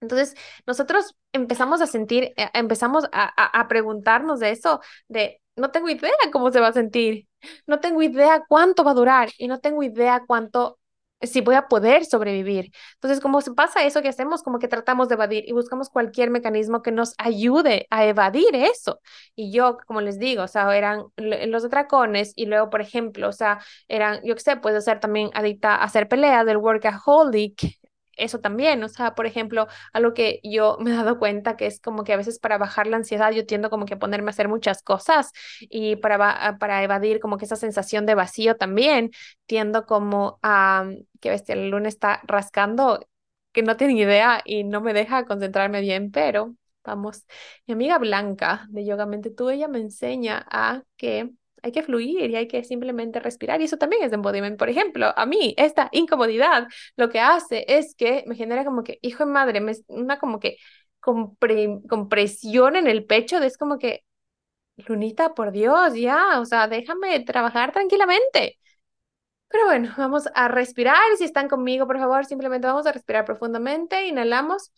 Entonces, nosotros empezamos a sentir, eh, empezamos a, a, preguntarnos de eso, de no tengo idea cómo se va a sentir, no tengo idea cuánto va a durar y no tengo idea cuánto si voy a poder sobrevivir. Entonces, como se pasa eso que hacemos, como que tratamos de evadir y buscamos cualquier mecanismo que nos ayude a evadir eso. Y yo, como les digo, o sea, eran los atracones y luego, por ejemplo, o sea, eran, yo qué sé, puede ser también adicta a hacer peleas del workaholic, eso también, o sea, por ejemplo, algo que yo me he dado cuenta que es como que a veces para bajar la ansiedad yo tiendo como que ponerme a hacer muchas cosas y para, para evadir como que esa sensación de vacío también, tiendo como a, que bestia, el lunes está rascando, que no tiene idea y no me deja concentrarme bien, pero vamos, mi amiga Blanca de Yogamente Tú, ella me enseña a que hay que fluir y hay que simplemente respirar. Y eso también es embodiment. Por ejemplo, a mí esta incomodidad lo que hace es que me genera como que, hijo de madre, me, una como que compresión en el pecho. Es como que, Lunita, por Dios, ya, o sea, déjame trabajar tranquilamente. Pero bueno, vamos a respirar. Si están conmigo, por favor, simplemente vamos a respirar profundamente. Inhalamos.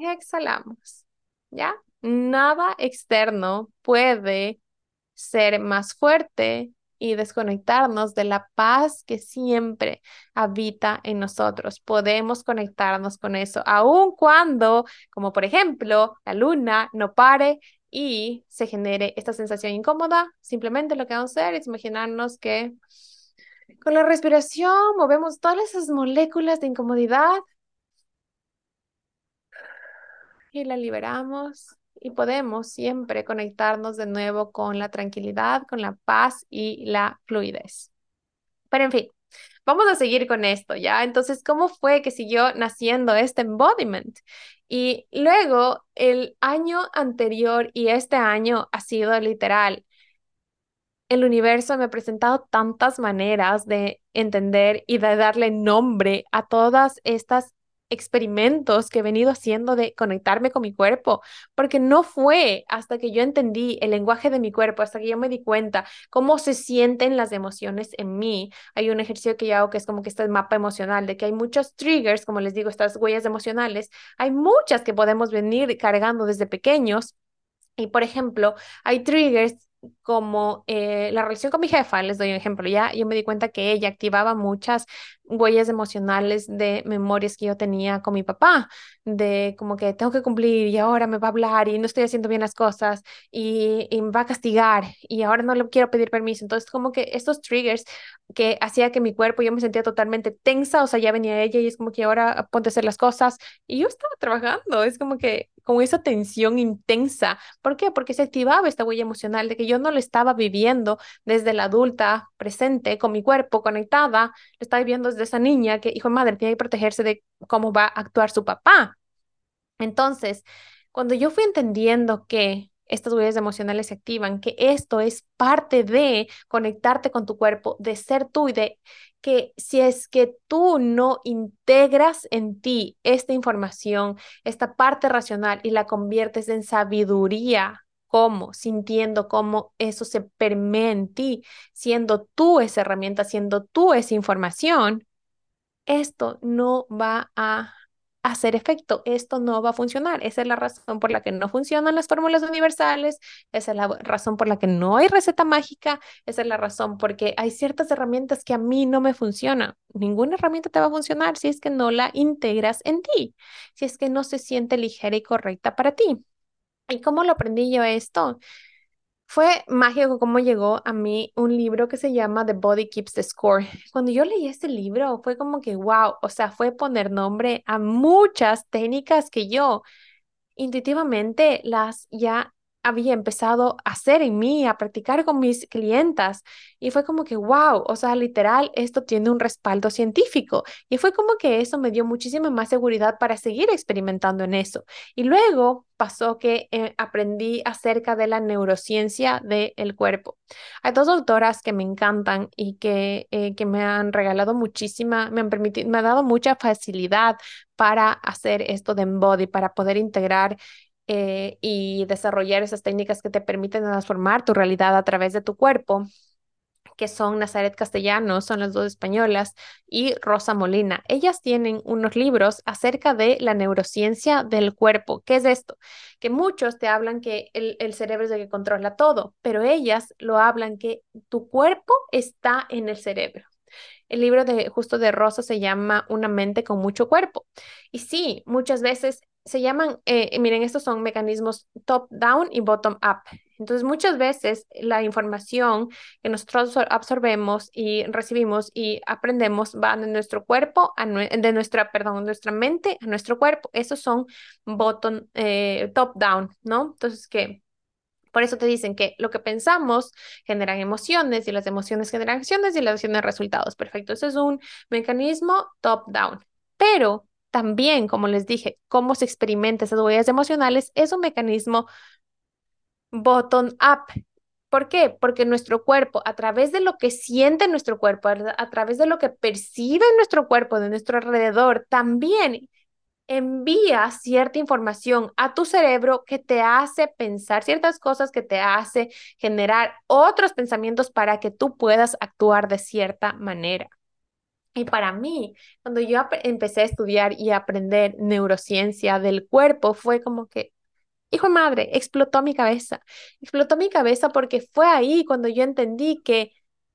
Y exhalamos. ¿Ya? Nada externo puede ser más fuerte y desconectarnos de la paz que siempre habita en nosotros. Podemos conectarnos con eso, aun cuando, como por ejemplo, la luna no pare y se genere esta sensación incómoda. Simplemente lo que vamos a hacer es imaginarnos que con la respiración movemos todas esas moléculas de incomodidad y la liberamos y podemos siempre conectarnos de nuevo con la tranquilidad, con la paz y la fluidez. Pero en fin, vamos a seguir con esto, ¿ya? Entonces, ¿cómo fue que siguió naciendo este embodiment? Y luego, el año anterior y este año ha sido literal. El universo me ha presentado tantas maneras de entender y de darle nombre a todas estas experimentos que he venido haciendo de conectarme con mi cuerpo, porque no fue hasta que yo entendí el lenguaje de mi cuerpo, hasta que yo me di cuenta cómo se sienten las emociones en mí. Hay un ejercicio que yo hago que es como que este mapa emocional, de que hay muchos triggers, como les digo, estas huellas emocionales, hay muchas que podemos venir cargando desde pequeños. Y por ejemplo, hay triggers como eh, la relación con mi jefa, les doy un ejemplo, ya yo me di cuenta que ella activaba muchas huellas emocionales de memorias que yo tenía con mi papá, de como que tengo que cumplir y ahora me va a hablar y no estoy haciendo bien las cosas y, y me va a castigar y ahora no le quiero pedir permiso. Entonces, como que estos triggers que hacía que mi cuerpo, yo me sentía totalmente tensa, o sea, ya venía ella y es como que ahora ponte a hacer las cosas y yo estaba trabajando, es como que con esa tensión intensa. ¿Por qué? Porque se activaba esta huella emocional de que yo no lo estaba viviendo desde la adulta presente, con mi cuerpo conectada, lo estaba viviendo desde esa niña que, hijo de madre, tiene que protegerse de cómo va a actuar su papá. Entonces, cuando yo fui entendiendo que estas huellas emocionales se activan, que esto es parte de conectarte con tu cuerpo, de ser tú y de que si es que tú no integras en ti esta información, esta parte racional y la conviertes en sabiduría, ¿cómo? Sintiendo cómo eso se permea en ti, siendo tú esa herramienta, siendo tú esa información, esto no va a hacer efecto. Esto no va a funcionar. Esa es la razón por la que no funcionan las fórmulas universales. Esa es la razón por la que no hay receta mágica. Esa es la razón porque hay ciertas herramientas que a mí no me funcionan. Ninguna herramienta te va a funcionar si es que no la integras en ti, si es que no se siente ligera y correcta para ti. ¿Y cómo lo aprendí yo esto? Fue mágico cómo llegó a mí un libro que se llama The Body Keeps the Score. Cuando yo leí este libro fue como que, wow, o sea, fue poner nombre a muchas técnicas que yo intuitivamente las ya había empezado a hacer en mí, a practicar con mis clientas. Y fue como que, wow, o sea, literal, esto tiene un respaldo científico. Y fue como que eso me dio muchísima más seguridad para seguir experimentando en eso. Y luego pasó que eh, aprendí acerca de la neurociencia del cuerpo. Hay dos autoras que me encantan y que, eh, que me han regalado muchísima, me han permitido, me ha dado mucha facilidad para hacer esto de Embody, para poder integrar eh, y desarrollar esas técnicas que te permiten transformar tu realidad a través de tu cuerpo que son Nazaret Castellanos, son las dos españolas, y Rosa Molina. Ellas tienen unos libros acerca de la neurociencia del cuerpo. ¿Qué es esto? Que muchos te hablan que el, el cerebro es el que controla todo, pero ellas lo hablan que tu cuerpo está en el cerebro. El libro de justo de Rosa se llama Una mente con mucho cuerpo. Y sí, muchas veces se llaman, eh, miren, estos son mecanismos top-down y bottom-up. Entonces, muchas veces la información que nosotros absorbemos y recibimos y aprendemos va de nuestro cuerpo, a de nuestra, perdón, nuestra mente a nuestro cuerpo. Esos son bottom, eh, top-down, ¿no? Entonces, ¿qué? Por eso te dicen que lo que pensamos genera emociones y las emociones generan acciones y las acciones resultados. Perfecto. Ese es un mecanismo top-down. Pero también, como les dije, cómo se experimenta esas huellas emocionales es un mecanismo bottom-up. ¿Por qué? Porque nuestro cuerpo, a través de lo que siente nuestro cuerpo, a través de lo que percibe nuestro cuerpo de nuestro alrededor, también envía cierta información a tu cerebro que te hace pensar ciertas cosas, que te hace generar otros pensamientos para que tú puedas actuar de cierta manera. Y para mí, cuando yo empecé a estudiar y a aprender neurociencia del cuerpo, fue como que, hijo de madre, explotó mi cabeza. Explotó mi cabeza porque fue ahí cuando yo entendí que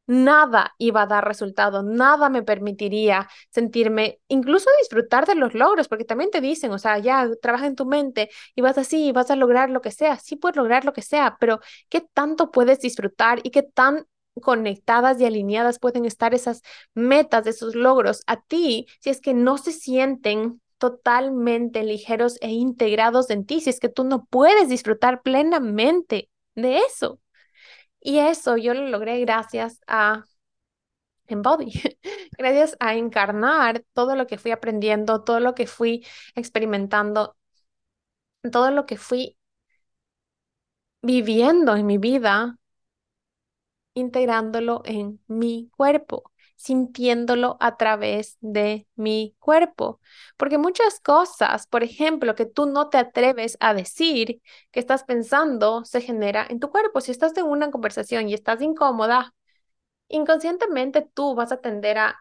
nada iba a dar resultado, nada me permitiría sentirme, incluso disfrutar de los logros, porque también te dicen, o sea, ya trabaja en tu mente y vas así, y vas a lograr lo que sea, sí puedes lograr lo que sea, pero ¿qué tanto puedes disfrutar y qué tan conectadas y alineadas pueden estar esas metas, esos logros a ti, si es que no se sienten totalmente ligeros e integrados en ti, si es que tú no puedes disfrutar plenamente de eso. Y eso yo lo logré gracias a Embody, *laughs* gracias a encarnar todo lo que fui aprendiendo, todo lo que fui experimentando, todo lo que fui viviendo en mi vida integrándolo en mi cuerpo, sintiéndolo a través de mi cuerpo. Porque muchas cosas, por ejemplo, que tú no te atreves a decir que estás pensando, se genera en tu cuerpo. Si estás en una conversación y estás incómoda, inconscientemente tú vas a tender a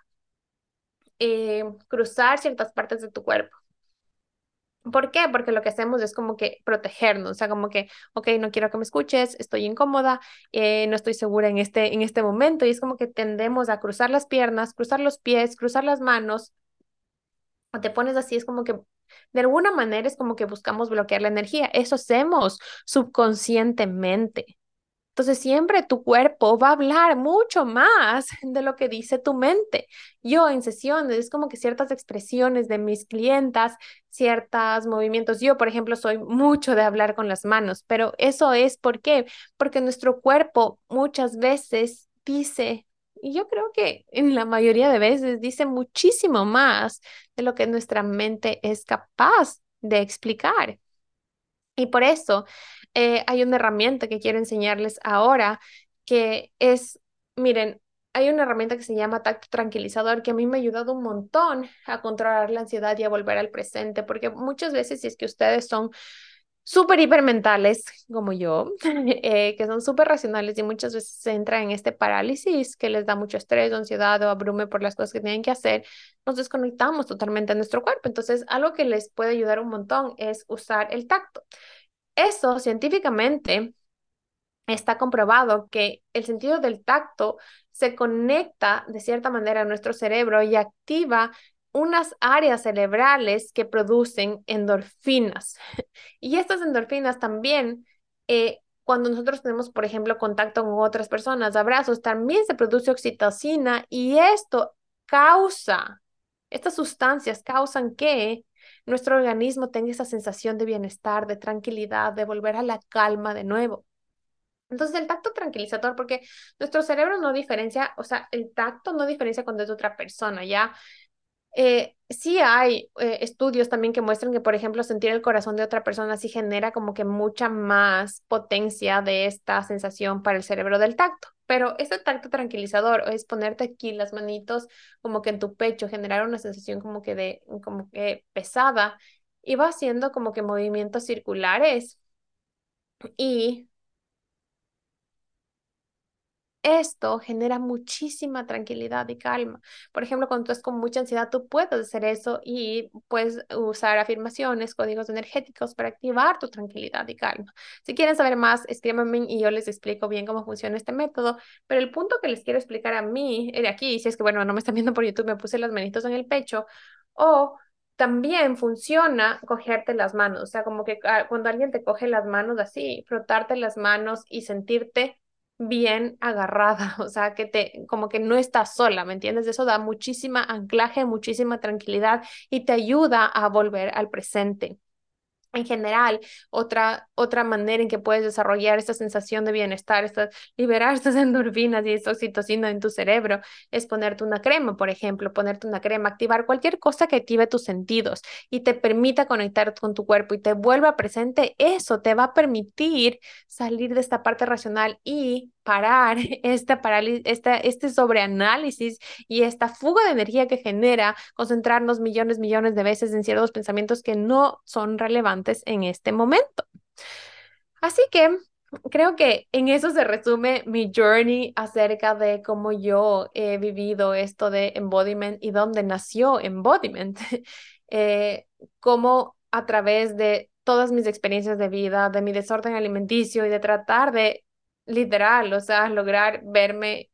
eh, cruzar ciertas partes de tu cuerpo. ¿Por qué? Porque lo que hacemos es como que protegernos, o sea, como que, ok, no quiero que me escuches, estoy incómoda, eh, no estoy segura en este, en este momento, y es como que tendemos a cruzar las piernas, cruzar los pies, cruzar las manos, o te pones así, es como que, de alguna manera es como que buscamos bloquear la energía, eso hacemos subconscientemente. Entonces siempre tu cuerpo va a hablar mucho más *laughs* de lo que dice tu mente. Yo en sesiones es como que ciertas expresiones de mis clientas, ciertos movimientos. Yo, por ejemplo, soy mucho de hablar con las manos, pero eso es ¿por qué? Porque nuestro cuerpo muchas veces dice, y yo creo que en la mayoría de veces dice muchísimo más de lo que nuestra mente es capaz de explicar. Y por eso eh, hay una herramienta que quiero enseñarles ahora, que es, miren, hay una herramienta que se llama tacto tranquilizador que a mí me ha ayudado un montón a controlar la ansiedad y a volver al presente, porque muchas veces si es que ustedes son súper hipermentales como yo, *laughs* eh, que son súper racionales y muchas veces se entra en este parálisis que les da mucho estrés, ansiedad o abrume por las cosas que tienen que hacer, nos desconectamos totalmente de nuestro cuerpo. Entonces, algo que les puede ayudar un montón es usar el tacto. Eso científicamente está comprobado que el sentido del tacto se conecta de cierta manera a nuestro cerebro y activa unas áreas cerebrales que producen endorfinas. *laughs* Y estas endorfinas también, eh, cuando nosotros tenemos, por ejemplo, contacto con otras personas, abrazos, también se produce oxitocina y esto causa, estas sustancias causan que nuestro organismo tenga esa sensación de bienestar, de tranquilidad, de volver a la calma de nuevo. Entonces el tacto tranquilizador, porque nuestro cerebro no diferencia, o sea, el tacto no diferencia cuando es otra persona, ya eh, sí hay eh, estudios también que muestran que, por ejemplo, sentir el corazón de otra persona sí genera como que mucha más potencia de esta sensación para el cerebro del tacto. Pero ese tacto tranquilizador es ponerte aquí las manitos como que en tu pecho, generar una sensación como que de, como que pesada y va haciendo como que movimientos circulares y esto genera muchísima tranquilidad y calma. Por ejemplo, cuando tú estás con mucha ansiedad, tú puedes hacer eso y puedes usar afirmaciones, códigos energéticos para activar tu tranquilidad y calma. Si quieren saber más, escríbanme y yo les explico bien cómo funciona este método. Pero el punto que les quiero explicar a mí, de aquí, si es que, bueno, no me están viendo por YouTube, me puse las manitos en el pecho, o también funciona cogerte las manos, o sea, como que ah, cuando alguien te coge las manos así, frotarte las manos y sentirte bien agarrada, *laughs* o sea, que te, como que no estás sola, ¿me entiendes? Eso da muchísima anclaje, muchísima tranquilidad y te ayuda a volver al presente en general, otra, otra manera en que puedes desarrollar esta sensación de bienestar, esta, liberar *laughs* estas endorfinas y esta oxitocina en tu cerebro, es ponerte una crema, por ejemplo, ponerte una crema, activar cualquier cosa que active tus sentidos y te permita conectar con tu cuerpo y te vuelva presente, eso te va a permitir salir de esta parte racional y parar *laughs* esta esta, este sobreanálisis y esta fuga de energía que genera concentrarnos millones, millones de veces en ciertos pensamientos que no son relevantes en este momento. Así que creo que en eso se resume mi journey acerca de cómo yo he vivido esto de embodiment y dónde nació embodiment. *laughs* eh, cómo a través de todas mis experiencias de vida, de mi desorden alimenticio y de tratar de literal, o sea, lograr verme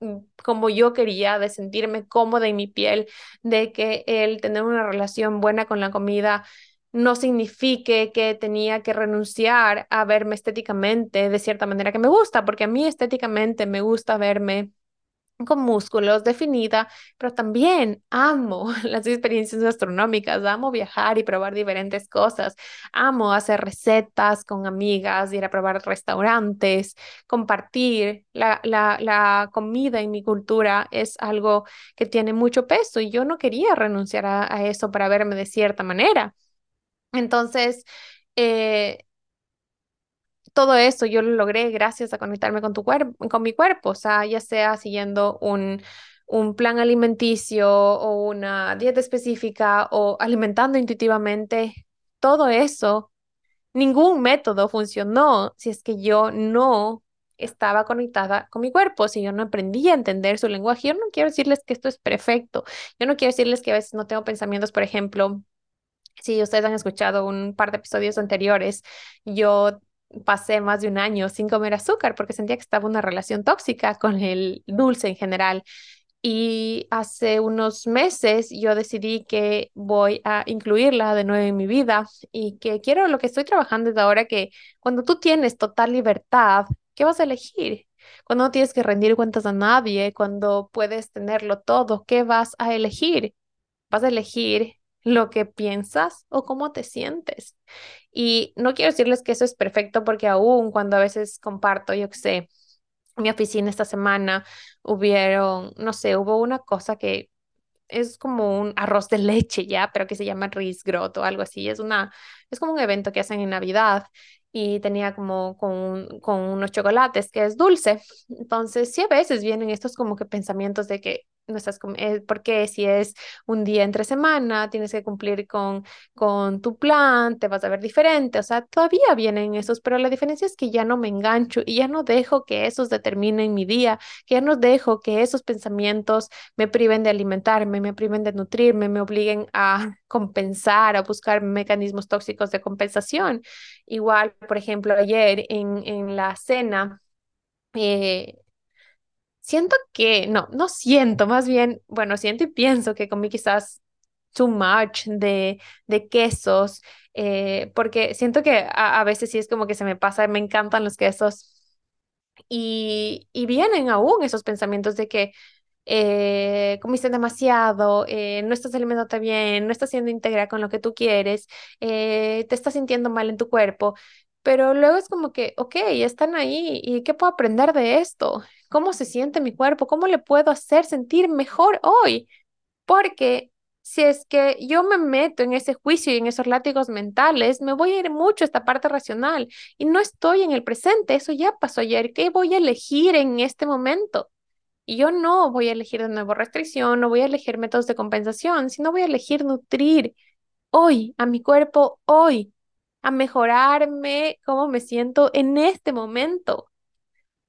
mm, como yo quería, de sentirme cómoda en mi piel, de que el tener una relación buena con la comida no signifique que tenía que renunciar a verme estéticamente de cierta manera que me gusta, porque a mí estéticamente me gusta verme con músculos, definida, pero también amo *laughs* las experiencias gastronómicas, amo viajar y probar diferentes cosas, amo hacer recetas con amigas, ir a probar restaurantes, compartir. La, la, la comida en mi cultura es algo que tiene mucho peso y yo no quería renunciar a, a eso para verme de cierta manera. Entonces, eh, todo eso yo lo logré gracias a conectarme con tu con mi cuerpo, o sea, ya sea siguiendo un, un plan alimenticio o una dieta específica o alimentando intuitivamente, todo eso, ningún método funcionó si es que yo no estaba conectada con mi cuerpo, si yo no aprendí a entender su lenguaje. Yo no quiero decirles que esto es perfecto, yo no quiero decirles que a veces no tengo pensamientos, por ejemplo, Si ustedes han escuchado un par de episodios anteriores, yo pasé más de un año sin comer azúcar porque sentía que estaba una relación tóxica con el dulce en general. Y hace unos meses yo decidí que voy a incluirla de nuevo en mi vida y que quiero lo que estoy trabajando desde ahora, que cuando tú tienes total libertad, ¿qué vas a elegir? Cuando no tienes que rendir cuentas a nadie, cuando puedes tenerlo todo, ¿qué vas a elegir? Vas a elegir lo que piensas o cómo te sientes. Y no quiero decirles que eso es perfecto porque aún cuando a veces comparto, yo que sé, mi oficina esta semana hubieron, no sé, hubo una cosa que es como un arroz de leche ya, pero que se llama Grot o algo así. Es una, es como un evento que hacen en Navidad y tenía como con, con unos chocolates que es dulce. Entonces, sí, a veces vienen estos como que pensamientos de que no eh, porque si es un día entre semana, tienes que cumplir con, con tu plan, te vas a ver diferente, o sea, todavía vienen esos, pero la diferencia es que ya no me engancho y ya no dejo que esos determinen mi día, que ya no dejo que esos pensamientos me priven de alimentarme, me priven de nutrirme, me obliguen a *laughs* compensar, a buscar mecanismos tóxicos de compensación. Igual, por ejemplo, ayer en, en la cena, eh, Siento que, no, no siento, más bien, bueno, siento y pienso que comí quizás too much de, de quesos, eh, porque siento que a, veces sí es como que se me pasa, me encantan los quesos y, y vienen aún esos pensamientos de que eh, comiste demasiado, eh, no estás alimentándote bien, no estás siendo íntegra con lo que tú quieres, te estás sintiendo mal en tu cuerpo. Pero luego es como que, ok, están ahí y ¿qué puedo aprender de esto? ¿Cómo se siente mi cuerpo? ¿Cómo le puedo hacer sentir mejor hoy? Porque si es que yo me meto en ese juicio y en esos látigos mentales, me voy a ir mucho a esta parte racional y no estoy en el presente. Eso ya pasó ayer. ¿Qué voy a elegir en este momento? Y yo no voy a elegir de nuevo restricción, no voy a elegir métodos de compensación, sino voy a elegir nutrir hoy a mi cuerpo hoy a mejorarme, cómo me siento en este momento.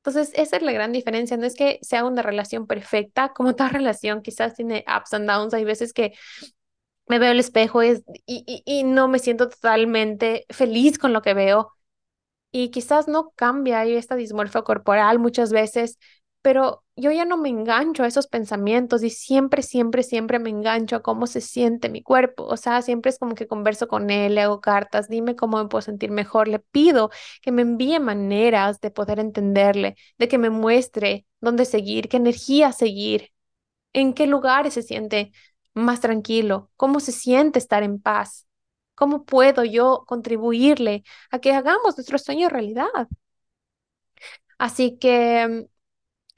Entonces, esa es la gran diferencia. No es que sea una relación perfecta, como toda *laughs* relación quizás tiene ups and downs. Hay veces que me veo el espejo y, y, no me siento totalmente feliz con lo que veo. Y quizás no cambia hay esta dismorfia corporal muchas veces, pero yo ya no me engancho a esos pensamientos y siempre, siempre, siempre me engancho a cómo se siente mi cuerpo. O sea, siempre es como que converso con él, le hago cartas, dime cómo me puedo sentir mejor, le pido que me envíe maneras de poder entenderle, de que me muestre dónde seguir, qué energía seguir, en qué lugares se siente más tranquilo, cómo se siente estar en paz. ¿Cómo puedo yo contribuirle a que hagamos nuestro sueño realidad? Así que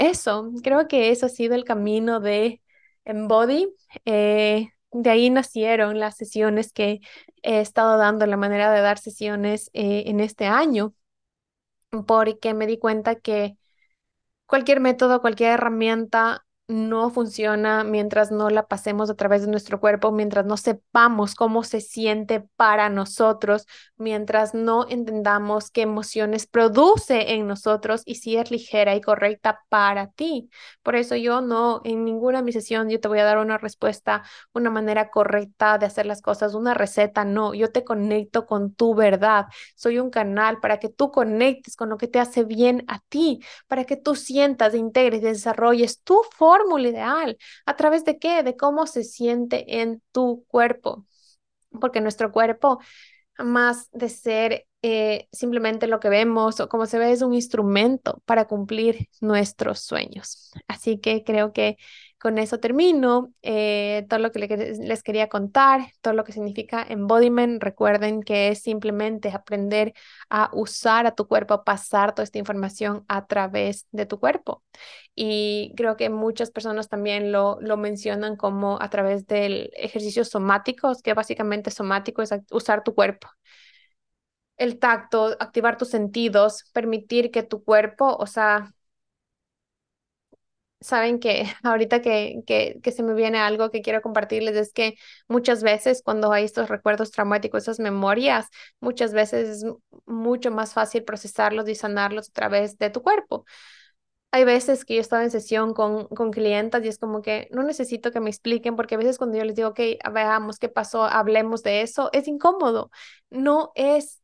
eso, creo que eso ha sido el camino de Embody. Eh, de ahí nacieron las sesiones que he estado dando, la manera de dar sesiones eh, en este año, porque me di cuenta que cualquier método, cualquier herramienta no funciona mientras no la pasemos a través de nuestro cuerpo, mientras no sepamos cómo se siente para nosotros, mientras no entendamos qué emociones produce en nosotros y si es ligera y correcta para ti. Por eso yo no, en ninguna de mis sesión yo te voy a dar una respuesta, una manera correcta de hacer las cosas, una receta, no, yo te conecto con tu verdad. Soy un canal para que tú conectes con lo que te hace bien a ti, para que tú sientas, integres, desarrolles tu forma fórmula ideal. ¿A través de qué? De cómo se siente en tu cuerpo. Porque nuestro cuerpo, más de ser eh, simplemente lo que vemos o como se ve, es un instrumento para cumplir nuestros sueños. Así que creo que con eso termino. Eh, todo lo que les quería contar, todo lo que significa embodiment. Recuerden que es simplemente aprender a usar a tu cuerpo, pasar toda esta información a través de tu cuerpo. Y creo que muchas personas también lo, lo mencionan como a través del ejercicio somático, que básicamente somático es usar tu cuerpo el tacto, activar tus sentidos, permitir que tu cuerpo, o sea, saben que *laughs* ahorita que, que, que, se me viene algo que quiero compartirles es que muchas veces cuando hay estos recuerdos traumáticos, esas memorias, muchas veces es mucho más fácil procesarlos y sanarlos a través de tu cuerpo. hay veces que yo estaba en sesión con, con clientas y es como que no necesito que me expliquen porque a veces cuando yo les digo, ok, veamos qué pasó, hablemos de eso, es incómodo. No es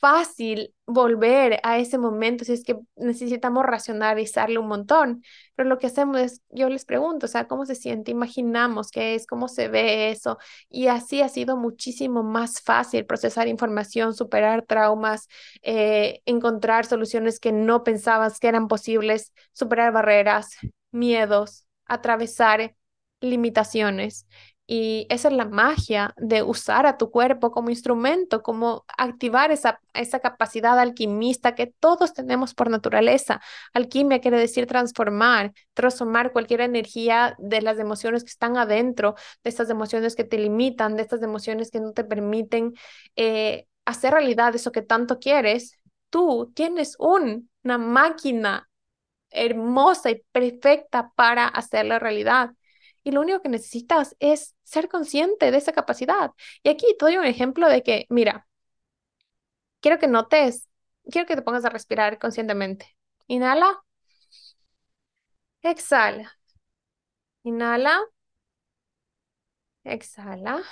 fácil volver a ese momento si es que necesitamos racionalizarlo un montón. Pero lo que hacemos es, yo les pregunto, o sea, ¿cómo se siente? Imaginamos qué es, cómo se ve eso. Y así ha sido muchísimo más fácil procesar información, superar traumas, eh, encontrar soluciones que no pensabas que eran posibles, superar barreras, miedos, atravesar limitaciones. Y esa es la magia de usar a tu cuerpo como instrumento, como activar esa, esa capacidad alquimista que todos tenemos por naturaleza. Alquimia quiere decir transformar, transformar cualquier energía de las emociones que están adentro, de estas emociones que te limitan, de estas emociones que no te permiten eh, hacer realidad eso que tanto quieres. Tú tienes una máquina hermosa y perfecta para hacerla realidad y lo único que necesitas es ser consciente de esa capacidad. Y aquí te doy un ejemplo de que, mira, quiero que notes, quiero que te pongas a respirar conscientemente. Inhala. Exhala. Inhala. Exhala.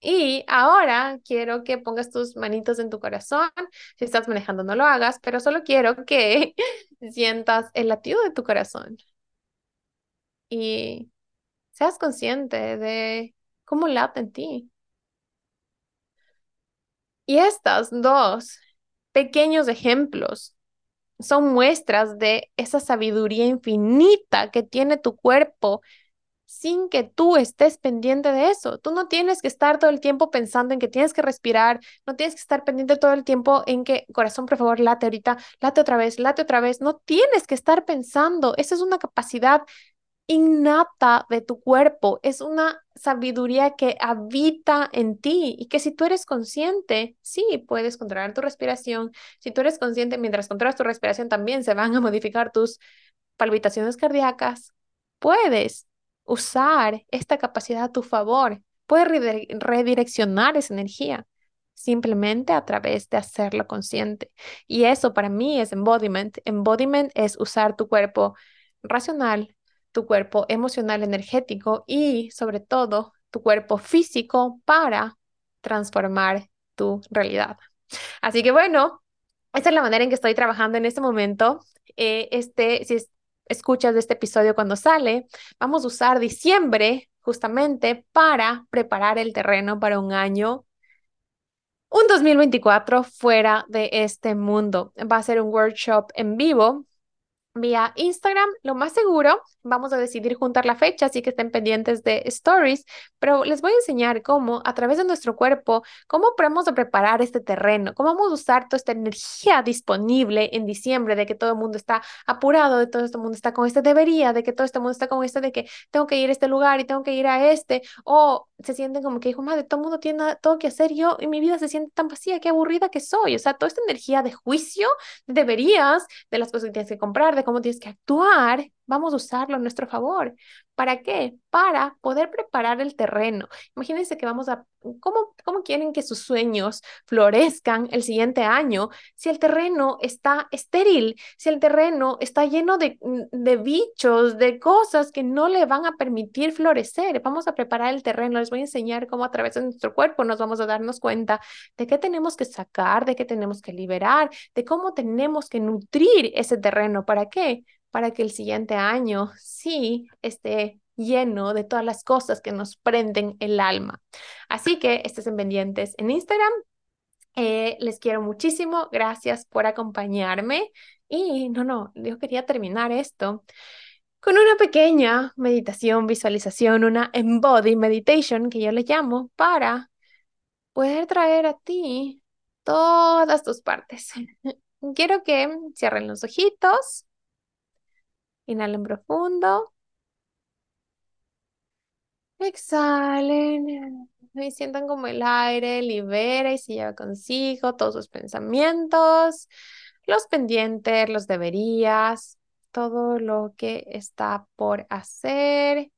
Y ahora quiero que pongas tus manitos en tu corazón. Si estás manejando, no lo hagas, pero solo quiero que *laughs* sientas el latido de tu corazón y seas consciente de cómo late en ti. Y estas dos pequeños ejemplos son muestras de esa sabiduría infinita que tiene tu cuerpo sin que tú estés pendiente de eso. Tú no tienes que estar todo el tiempo pensando en que tienes que respirar, no tienes que estar pendiente todo el tiempo en que, corazón, por favor, late ahorita, late otra vez, late otra vez. No tienes que estar pensando. Esa es una capacidad innata de tu cuerpo, es una sabiduría que habita en ti y que si tú eres consciente, sí, puedes controlar tu respiración. Si tú eres consciente, mientras controlas tu respiración, también se van a modificar tus palpitaciones cardíacas. Puedes usar esta capacidad a tu favor, puedes redireccionar esa energía simplemente a través de hacerlo consciente. Y eso para mí es embodiment. Embodiment es usar tu cuerpo racional, tu cuerpo emocional, energético y sobre todo tu cuerpo físico para transformar tu realidad. Así que bueno, esa es la manera en que estoy trabajando en este momento. Eh, este, si escuchas este episodio cuando sale, vamos a usar diciembre justamente para preparar el terreno para un año un 2024 fuera de este mundo. Va a ser un workshop en vivo vía Instagram. Lo más seguro, vamos a decidir juntar la fecha, así que estén pendientes de stories, pero les voy a enseñar cómo a través de nuestro cuerpo, cómo podemos preparar este terreno, cómo vamos a usar toda esta energía disponible en diciembre, de que todo el mundo está apurado, de todo este mundo está con este debería, de que todo este mundo está con este de que tengo que ir a este lugar y tengo que ir a este, o se sienten como que, hijo, madre, todo el mundo tiene todo que hacer, yo y mi vida se siente tan vacía, qué aburrida que soy, o sea, toda esta energía de juicio, deberías, de las cosas que tienes que comprar, de cómo tienes que actuar, vamos a usarlo a nuestro favor. ¿Para qué? Para poder preparar el terreno. Imagínense que vamos a, ¿cómo, ¿cómo quieren que sus sueños florezcan el siguiente año si el terreno está estéril, si el terreno está lleno de, de bichos, de cosas que no le van a permitir florecer? Vamos a preparar el terreno. Les voy a enseñar cómo a través de nuestro cuerpo nos vamos a darnos cuenta de qué tenemos que sacar, de qué tenemos que liberar, de cómo tenemos que nutrir ese terreno. ¿Para qué? Para que el siguiente año sí esté lleno de todas las cosas que nos prenden el alma. Así que estén pendientes en Instagram. Eh, les quiero muchísimo. Gracias por acompañarme. Y no, no, yo quería terminar esto con una pequeña meditación, visualización, una embody meditation que yo le llamo para poder traer a ti todas tus partes. *laughs* Quiero que cierren los ojitos Inhalen profundo. Exhalen. Y sientan como el aire libera y se lleva consigo todos sus pensamientos, los pendientes, los deberías, todo lo que está por hacer,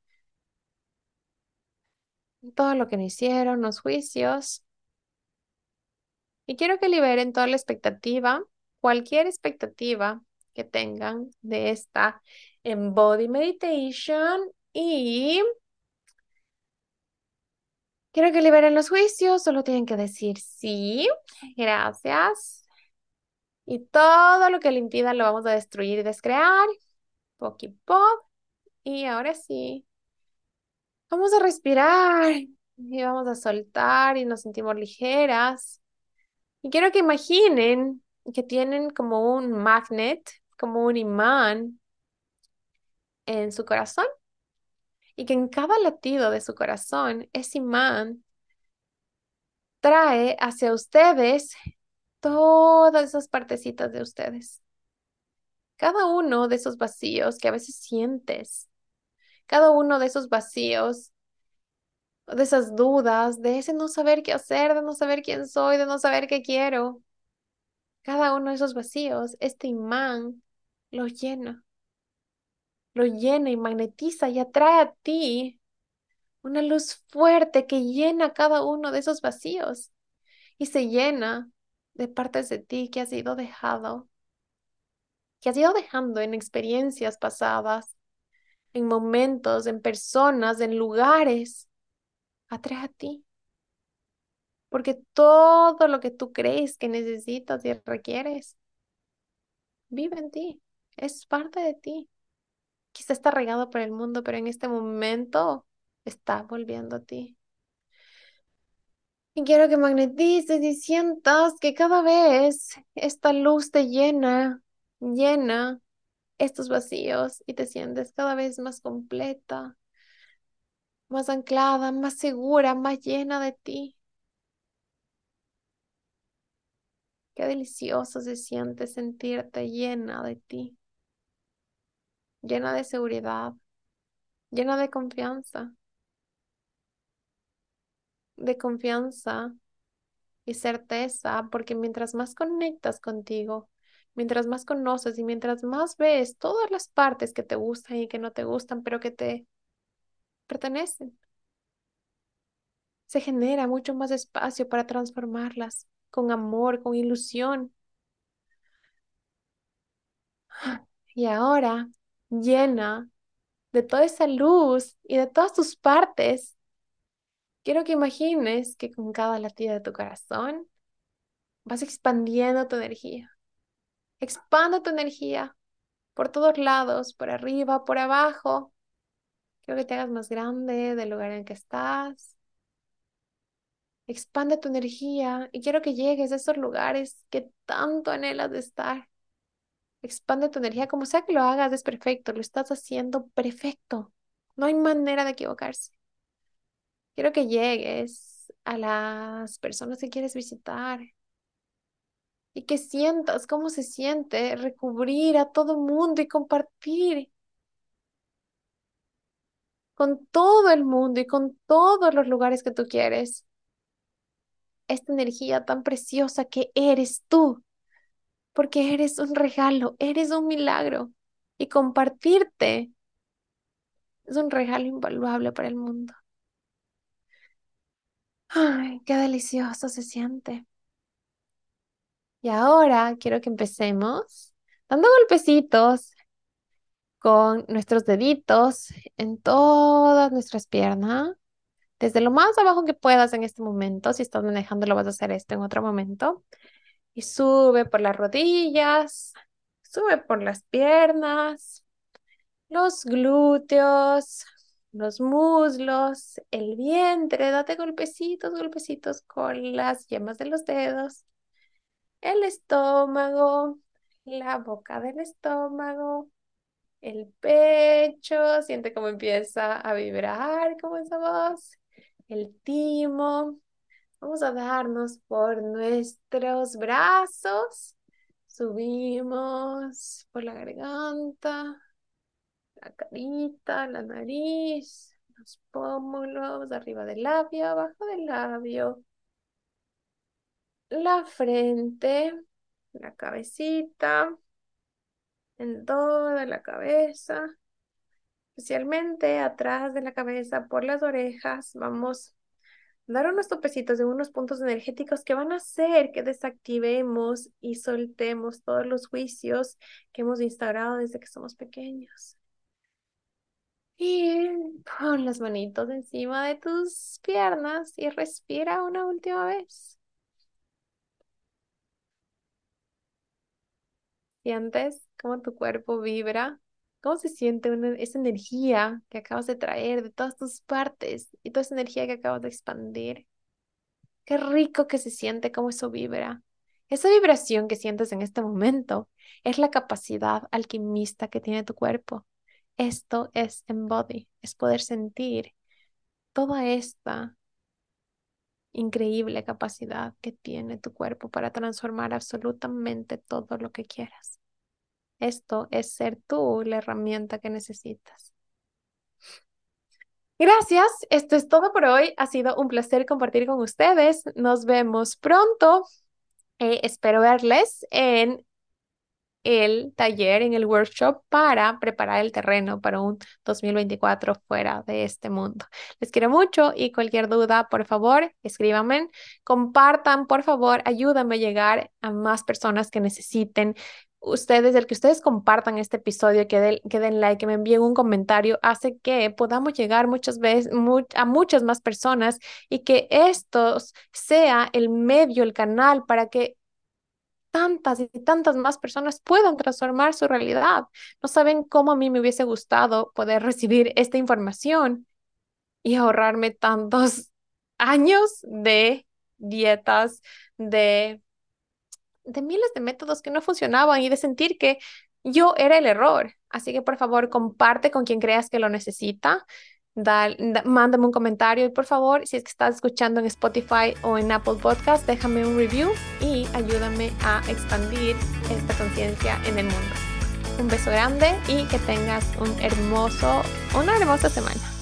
todo lo que no hicieron, los juicios. Y quiero que liberen toda la expectativa, cualquier expectativa que tengan de esta Embody Meditation y quiero que liberen los juicios, solo tienen que decir sí, gracias. Y todo lo que le impida lo vamos a destruir y descrear, poco pop. Y ahora sí, vamos a respirar y vamos a soltar y nos sentimos ligeras. Y quiero que imaginen que tienen como un magnet, como un imán en su corazón y que en cada latido de su corazón ese imán trae hacia ustedes todas esas partecitas de ustedes. Cada uno de esos vacíos que a veces sientes, cada uno de esos vacíos, de esas dudas, de ese no saber qué hacer, de no saber quién soy, de no saber qué quiero. Cada uno de esos vacíos, este imán lo llena, lo llena y magnetiza y atrae a ti una luz fuerte que llena cada uno de esos vacíos y se llena de partes de ti que has ido dejado, que has ido dejando en experiencias pasadas, en momentos, en personas, en lugares. Atrae a ti. Porque todo lo que tú crees que necesitas y requieres, vive en ti, es parte de ti. Quizá está regado por el mundo, pero en este momento está volviendo a ti. Y quiero que magnetices y sientas que cada vez esta luz te llena, llena estos vacíos y te sientes cada vez más completa, más anclada, más segura, más llena de ti. Qué delicioso se siente sentirte llena de ti, llena de seguridad, llena de confianza, de confianza y certeza, porque mientras más conectas contigo, mientras más conoces y mientras más ves todas las partes que te gustan y que no te gustan, pero que te pertenecen, se genera mucho más espacio para transformarlas con amor, con ilusión. Y ahora, llena de toda esa luz y de todas tus partes, quiero que imagines que con cada latido de tu corazón vas expandiendo tu energía. Expanda tu energía por todos lados, por arriba, por abajo. Quiero que te hagas más grande del lugar en que estás. Expande tu energía y quiero que llegues a esos lugares que tanto anhelas de estar. Expande tu energía, como sea que lo hagas, es perfecto, lo estás haciendo perfecto. No hay manera de equivocarse. Quiero que llegues a las personas que quieres visitar y que sientas cómo se siente recubrir a todo mundo y compartir con todo el mundo y con todos los lugares que tú quieres esta energía tan preciosa que eres tú, porque eres un regalo, eres un milagro y compartirte es un regalo invaluable para el mundo. Ay, qué delicioso se siente. Y ahora quiero que empecemos dando golpecitos con nuestros deditos en todas nuestras piernas desde lo más abajo que puedas en este momento. Si estás manejando, lo vas a hacer esto en otro momento. Y sube por las rodillas, sube por las piernas, los glúteos, los muslos, el vientre. Date golpecitos, golpecitos con las yemas de los dedos. El estómago, la boca del estómago, el pecho, siente cómo empieza a vibrar como esa el timo. Vamos a darnos por nuestros brazos. Subimos por la garganta, la carita, la nariz, los pómulos, arriba del labio, abajo del labio, la frente, la cabecita, en toda la cabeza especialmente atrás de la cabeza por las orejas. Vamos dar unos topecitos en unos puntos energéticos que van a hacer que desactivemos y soltemos todos los juicios que hemos instaurado desde que somos pequeños. Y pon las manitos encima de tus piernas y respira una última vez. ¿Sientes cómo tu cuerpo vibra? ¿Cómo se siente esa energía que acabas de traer de todas tus partes y toda esa energía que acabas de expandir? Qué rico que se siente cómo eso vibra. Esa vibración que sientes en este momento es la capacidad alquimista que tiene tu cuerpo. Esto es embody, es poder sentir toda esta increíble capacidad que tiene tu cuerpo para transformar absolutamente todo lo que quieras. Esto es ser tú la herramienta que necesitas. Gracias, esto es todo por hoy. Ha sido un placer compartir con ustedes. Nos vemos pronto. Eh, espero verles en el taller, en el workshop para preparar el terreno para un 2024 fuera de este mundo. Les quiero mucho y cualquier duda, por favor, escríbanme, compartan, por favor, ayúdame a llegar a más personas que necesiten ustedes, el que ustedes compartan este episodio, que, den, que den like, que me envíen un comentario, hace que podamos llegar muchas veces a muchas más personas y que esto sea el medio, el canal para que tantas y tantas más personas puedan transformar su realidad. No saben cómo a mí me hubiese gustado poder recibir esta información y ahorrarme tantos *laughs* años de dietas, de, de miles de métodos que no funcionaban y de sentir que yo era el error. Así que por favor, comparte con quien creas que lo necesita mándame un comentario y por favor, si es que estás escuchando en Spotify o en Apple Podcast, déjame un review y ayúdame a expandir esta conciencia en el mundo. Un beso grande y que tengas un hermoso, una hermosa semana.